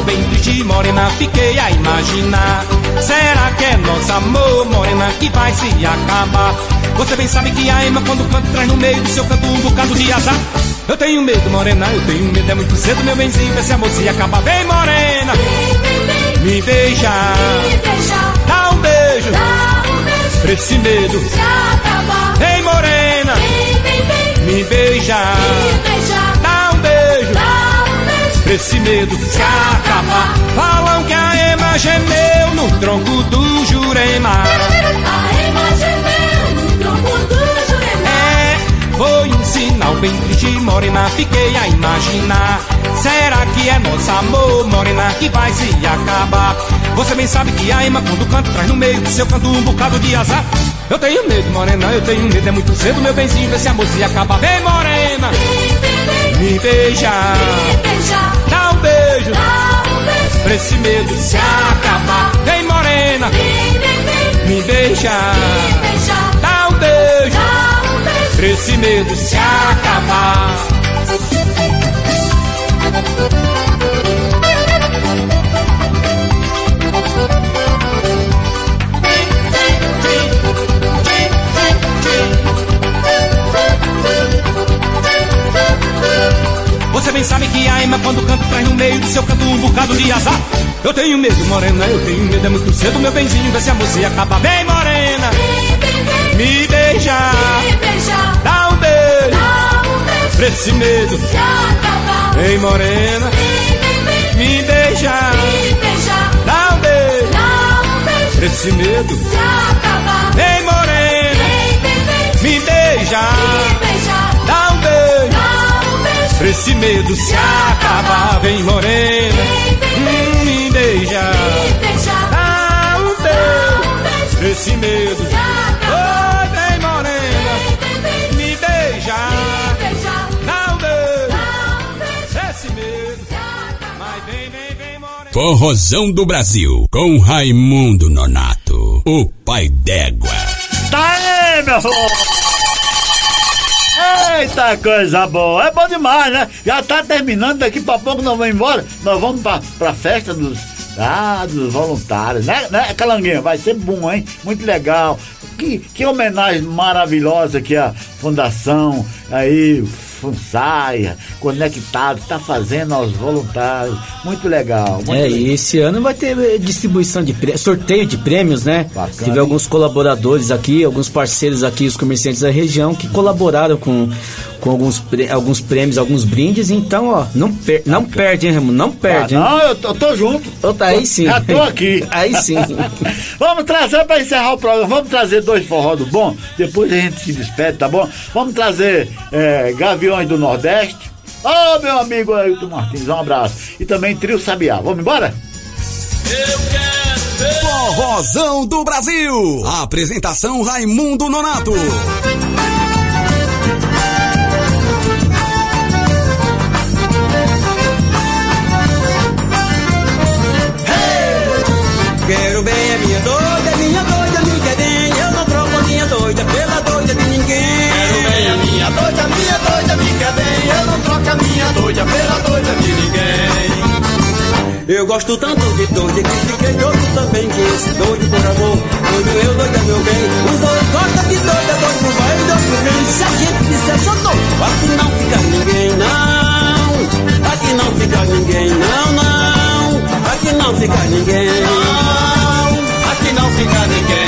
um bem triste, morena, fiquei a imaginar. Será que é nosso amor, morena, que vai se acabar? Você bem sabe que a ema quando canta traz no meio do seu canto um bocado de azar. Eu tenho medo, morena, eu tenho medo, é muito cedo, meu benzinho, esse amor se acaba. Vem, morena, me beija, dá um beijo, pra esse medo. Vem, morena, me beija, dá um beijo, pra esse medo se acabar. Falam que a ema gemeu no tronco do Jurema. A ema gemeu no tronco do Juremar. É, foi um sinal bem triste, morena, fiquei a imaginar. Será que é nosso amor, morena, que vai se acabar? Você bem sabe que a ema quando canta traz no meio do seu canto um bocado de azar. Eu tenho medo, morena, eu tenho medo, é muito cedo, meu benzinho, esse amor se acaba. Vem, morena, me beija, dá um beijo, pra esse medo se acabar. Vem, morena, me beija, dá um beijo, pra esse medo se acabar. Você bem sabe que a Ema quando canta traz no meio do seu canto um bocado de azar. Eu tenho medo, morena, eu tenho medo, é muito cedo, meu benzinho, vê se a moça acaba bem, morena. Me beija, dá um beijo, pra esse medo se acabar. Vem, morena, me beija, dá um beijo, pra esse medo se acabar. Vem, morena, me beija, dá um beijo. Pra esse medo se acabar, vem morena, hum, me beija, dá um beijo. Pra esse medo, oi, vem morena, me beija, dá um beijo. Pra esse medo, mas vem, vem, vem morena. Forrozão do Brasil, com Raimundo Nonato, o pai d'égua. Tá aí, meu filho! Eita coisa boa, é bom demais, né? Já tá terminando, daqui pra pouco nós vamos embora. Nós vamos pra, pra festa dos, ah, dos voluntários, né, né, Calanguinha? Vai ser bom, hein? Muito legal. Que, que homenagem maravilhosa que a Fundação aí, Funsaia, Conectado, está fazendo aos voluntários. Muito legal. Muito é, legal. e esse ano vai ter eh, distribuição de prêmios, sorteio de prêmios, né? Bacana, Tive alguns colaboradores aqui, alguns parceiros aqui, os comerciantes da região, que colaboraram com, com alguns, alguns prêmios, alguns brindes. Então, ó, não, per, não perde, hein, Raimundo? Não perde, Ah, hein? não, eu tô, tô junto. Eu tá aí sim. Já tô aqui. aí sim. Vamos trazer para encerrar o programa. Vamos trazer dois forró do bom. Depois a gente se despede, tá bom? Vamos trazer é, Gaviões do Nordeste. Ô, meu amigo Ailton Martins, um abraço. E também Trio Sabiá. Vamos embora? Forrozão do Brasil. Apresentação Raimundo Nonato. Quero bem a minha doida, minha doida me quer bem. Eu não troco a minha doida pela doida de ninguém. Quero bem a minha doida, minha doida me quer bem. Não minha doida pela doida de ninguém. Eu gosto tanto de doida que fiquei doido também. Que esse doido por amor, doido eu, doida meu bem. Os dois gostam de doida, doido vai, doido vem. Se a gente disser só doido, aqui não fica ninguém, não. Aqui não fica ninguém, não, não. Aqui não fica ninguém. Não, aqui não fica ninguém.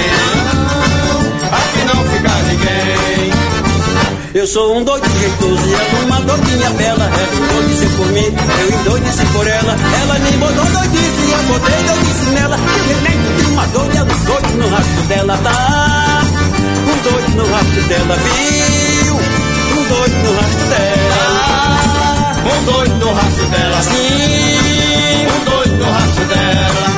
Eu sou um doido jeitoso e ela uma doidinha bela. Ela endoidece por mim, eu endoideci por ela. Ela me botou doidice e eu botei doidice nela. E remendo de uma doida, um doido no rastro dela tá. Um doido no rastro dela, viu? Um doido no rastro dela. Um doido no rastro dela. Sim. Um doido no rastro dela.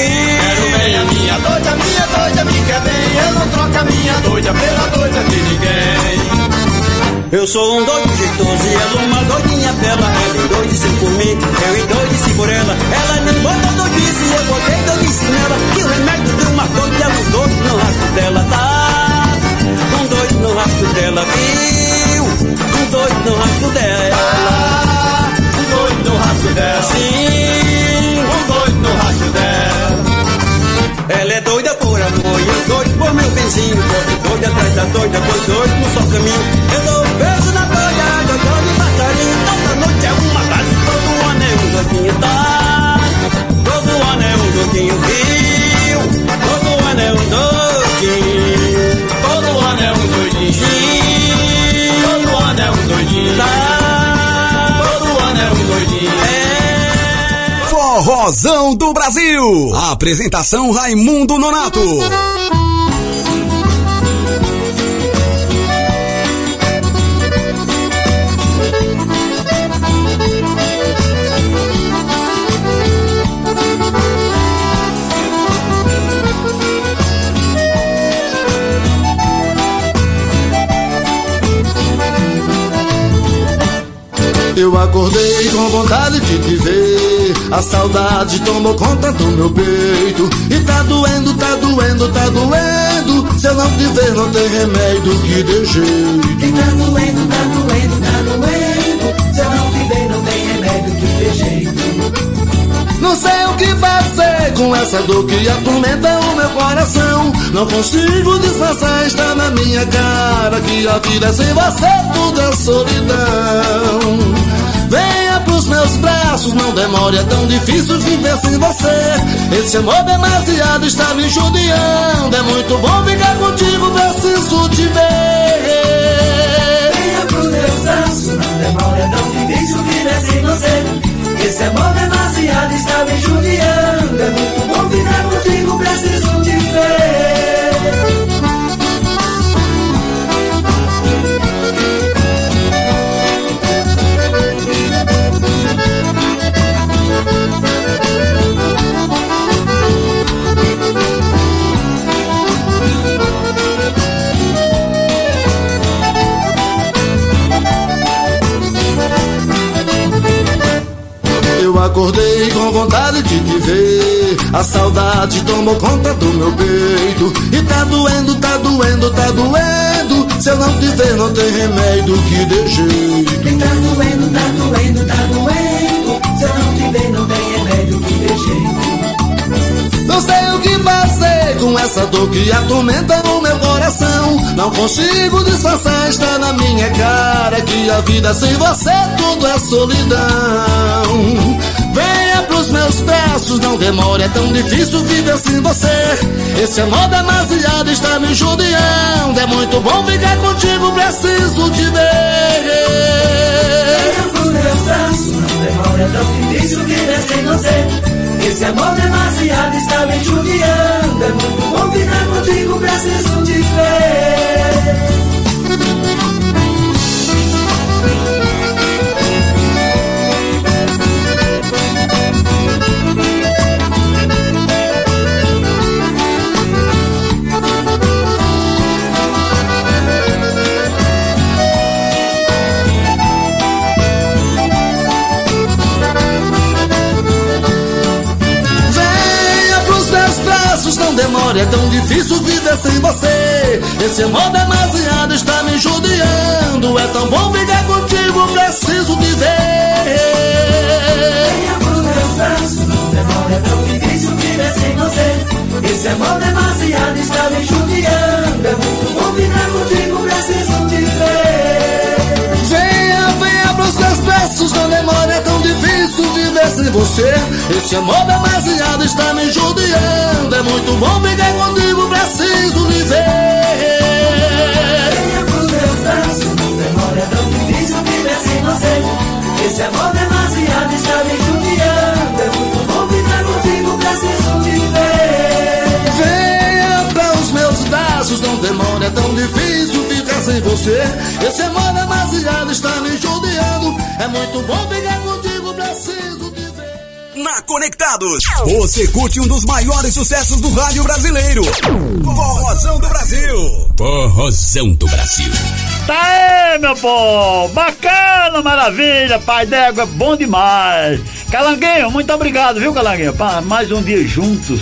Ninguém. Quero bem a minha doida, minha doida me quer bem. Eu não troco a minha doida pela doida de ninguém. Eu sou um doido jeitoso e ela uma doidinha bela. Ela endoidece por mim, eu endoideci por ela. Ela me botou doidice e eu botei doidice nela. E o remédio de uma doida é um doido no rastro dela, tá? Um doido no rastro dela, viu? Um doido no rastro dela. Um doido no rastro dela. Sim. Doido no rastro dela. Ela é doida por amor eu doido por meu benzinho. Doido, doido atrás da doida, pois doido no só caminho. Eu dou um beijo na doida, doidão de passarinho. Toda noite é uma tarde, todo ano é um doidinho, tá? Todo ano é um doidinho, viu? Todo ano é um doidinho. Vozão do Brasil. Apresentação Raimundo Nonato. Eu acordei com vontade de te ver a saudade tomou conta do meu peito. E tá doendo, tá doendo, tá doendo. Se eu não te ver, não tem remédio que dê jeito. E tá doendo, tá doendo, tá doendo. Se eu não te ver, não tem remédio que dê jeito. Não sei o que fazer com essa dor que atormenta o meu coração. Não consigo disfarçar, está na minha cara que a vida sem você tudo é solidão. Venha pros meus braços, não demore, é tão difícil viver sem você. Esse amor demasiado está me judiando. É muito bom ficar contigo, preciso te ver. Venha pros meus braços, não demore, é tão difícil viver sem você. Esse amor demasiado está me judiando. É muito bom ficar contigo, preciso te ver. Acordei com vontade de te ver. A saudade tomou conta do meu peito. E tá doendo, tá doendo, tá doendo. Se eu não te ver, não tem remédio que dê jeito. E tá doendo, tá doendo, tá doendo. Se eu não te ver, não tem remédio que dê jeito. Não sei o que fazer com essa dor que atormenta o meu coração. Não consigo disfarçar, está na minha cara que a vida sem você tudo é solidão. Venha pros meus braços, não demore, é tão difícil viver sem você. Esse amor demasiado está me judiando. É muito bom ficar contigo, preciso te ver. Pros meus braços, não demore, é tão difícil viver sem você. Esse amor demasiado está me judiando. É muito bom ficar contigo, preciso te ver. Demore, é tão difícil viver sem você. Esse amor demasiado está me judiando. É tão bom ficar contigo, preciso te ver. Venha pros meus braços, demore, é tão difícil viver sem você. Esse amor demasiado está me judiando. É muito bom ficar contigo, preciso te ver. Venha, venha pros meus braços, não demore, é tão difícil viver sem você. Esse amor demasiado está me judiando. É muito bom ficar contigo, preciso lhe ver. Venha pros meus braços, é tão difícil viver sem você. Esse amor demasiado está me judiando. É muito bom ficar contigo, preciso te ver. Venha para os meus braços, não demore, é tão difícil ficar sem você. Esse amor demasiado está me judiando. É muito bom ficar contigo, preciso. Na Conectados, você curte um dos maiores sucessos do rádio brasileiro. Forrozão do Brasil. Forrozão do Brasil. Tá aí, meu povo! Bacana, maravilha, pai d'égua, bom demais! Calanguinho, muito obrigado, viu, Calanguinho? Pra mais um dia juntos.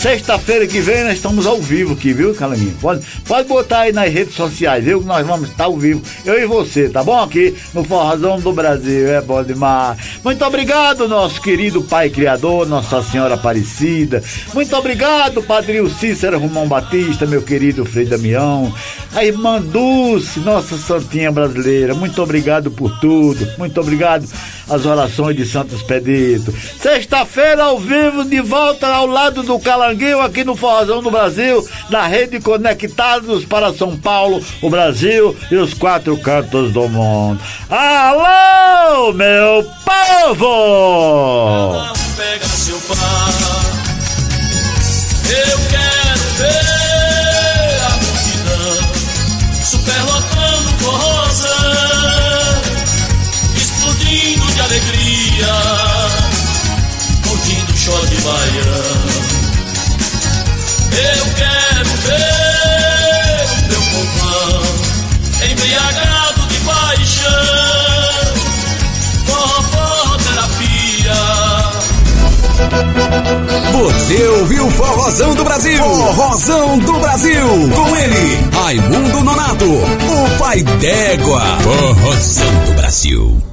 Sexta-feira que vem nós estamos ao vivo aqui, viu, Calanguinho? Pode, pode botar aí nas redes sociais, viu? Nós vamos estar ao vivo, eu e você, tá bom? Aqui no Forrazão do Brasil, é bom demais. Muito obrigado, nosso querido Pai Criador, Nossa Senhora Aparecida. Muito obrigado, Padrinho Cícero Romão Batista, meu querido Frei Damião. A irmã Dulce, nossa Santinha Brasileira. Muito obrigado por tudo. Muito obrigado às orações de Santo Expedito. Sexta-feira ao vivo, de volta ao lado do Calanguinho, aqui no Forrozão do Brasil, na rede Conectados para São Paulo, o Brasil e os quatro cantos do mundo. Alô, meu povo! pega seu par. Eu quero ver a multidão superlotando forrozão, explodindo de alegria, curtindo o show de baião. embriagado de paixão. Forró-terapia. Você ouviu o Forrozão do Brasil? Forrozão do Brasil. Com ele, Raimundo Nonato, o pai d'égua. Forrozão do Brasil.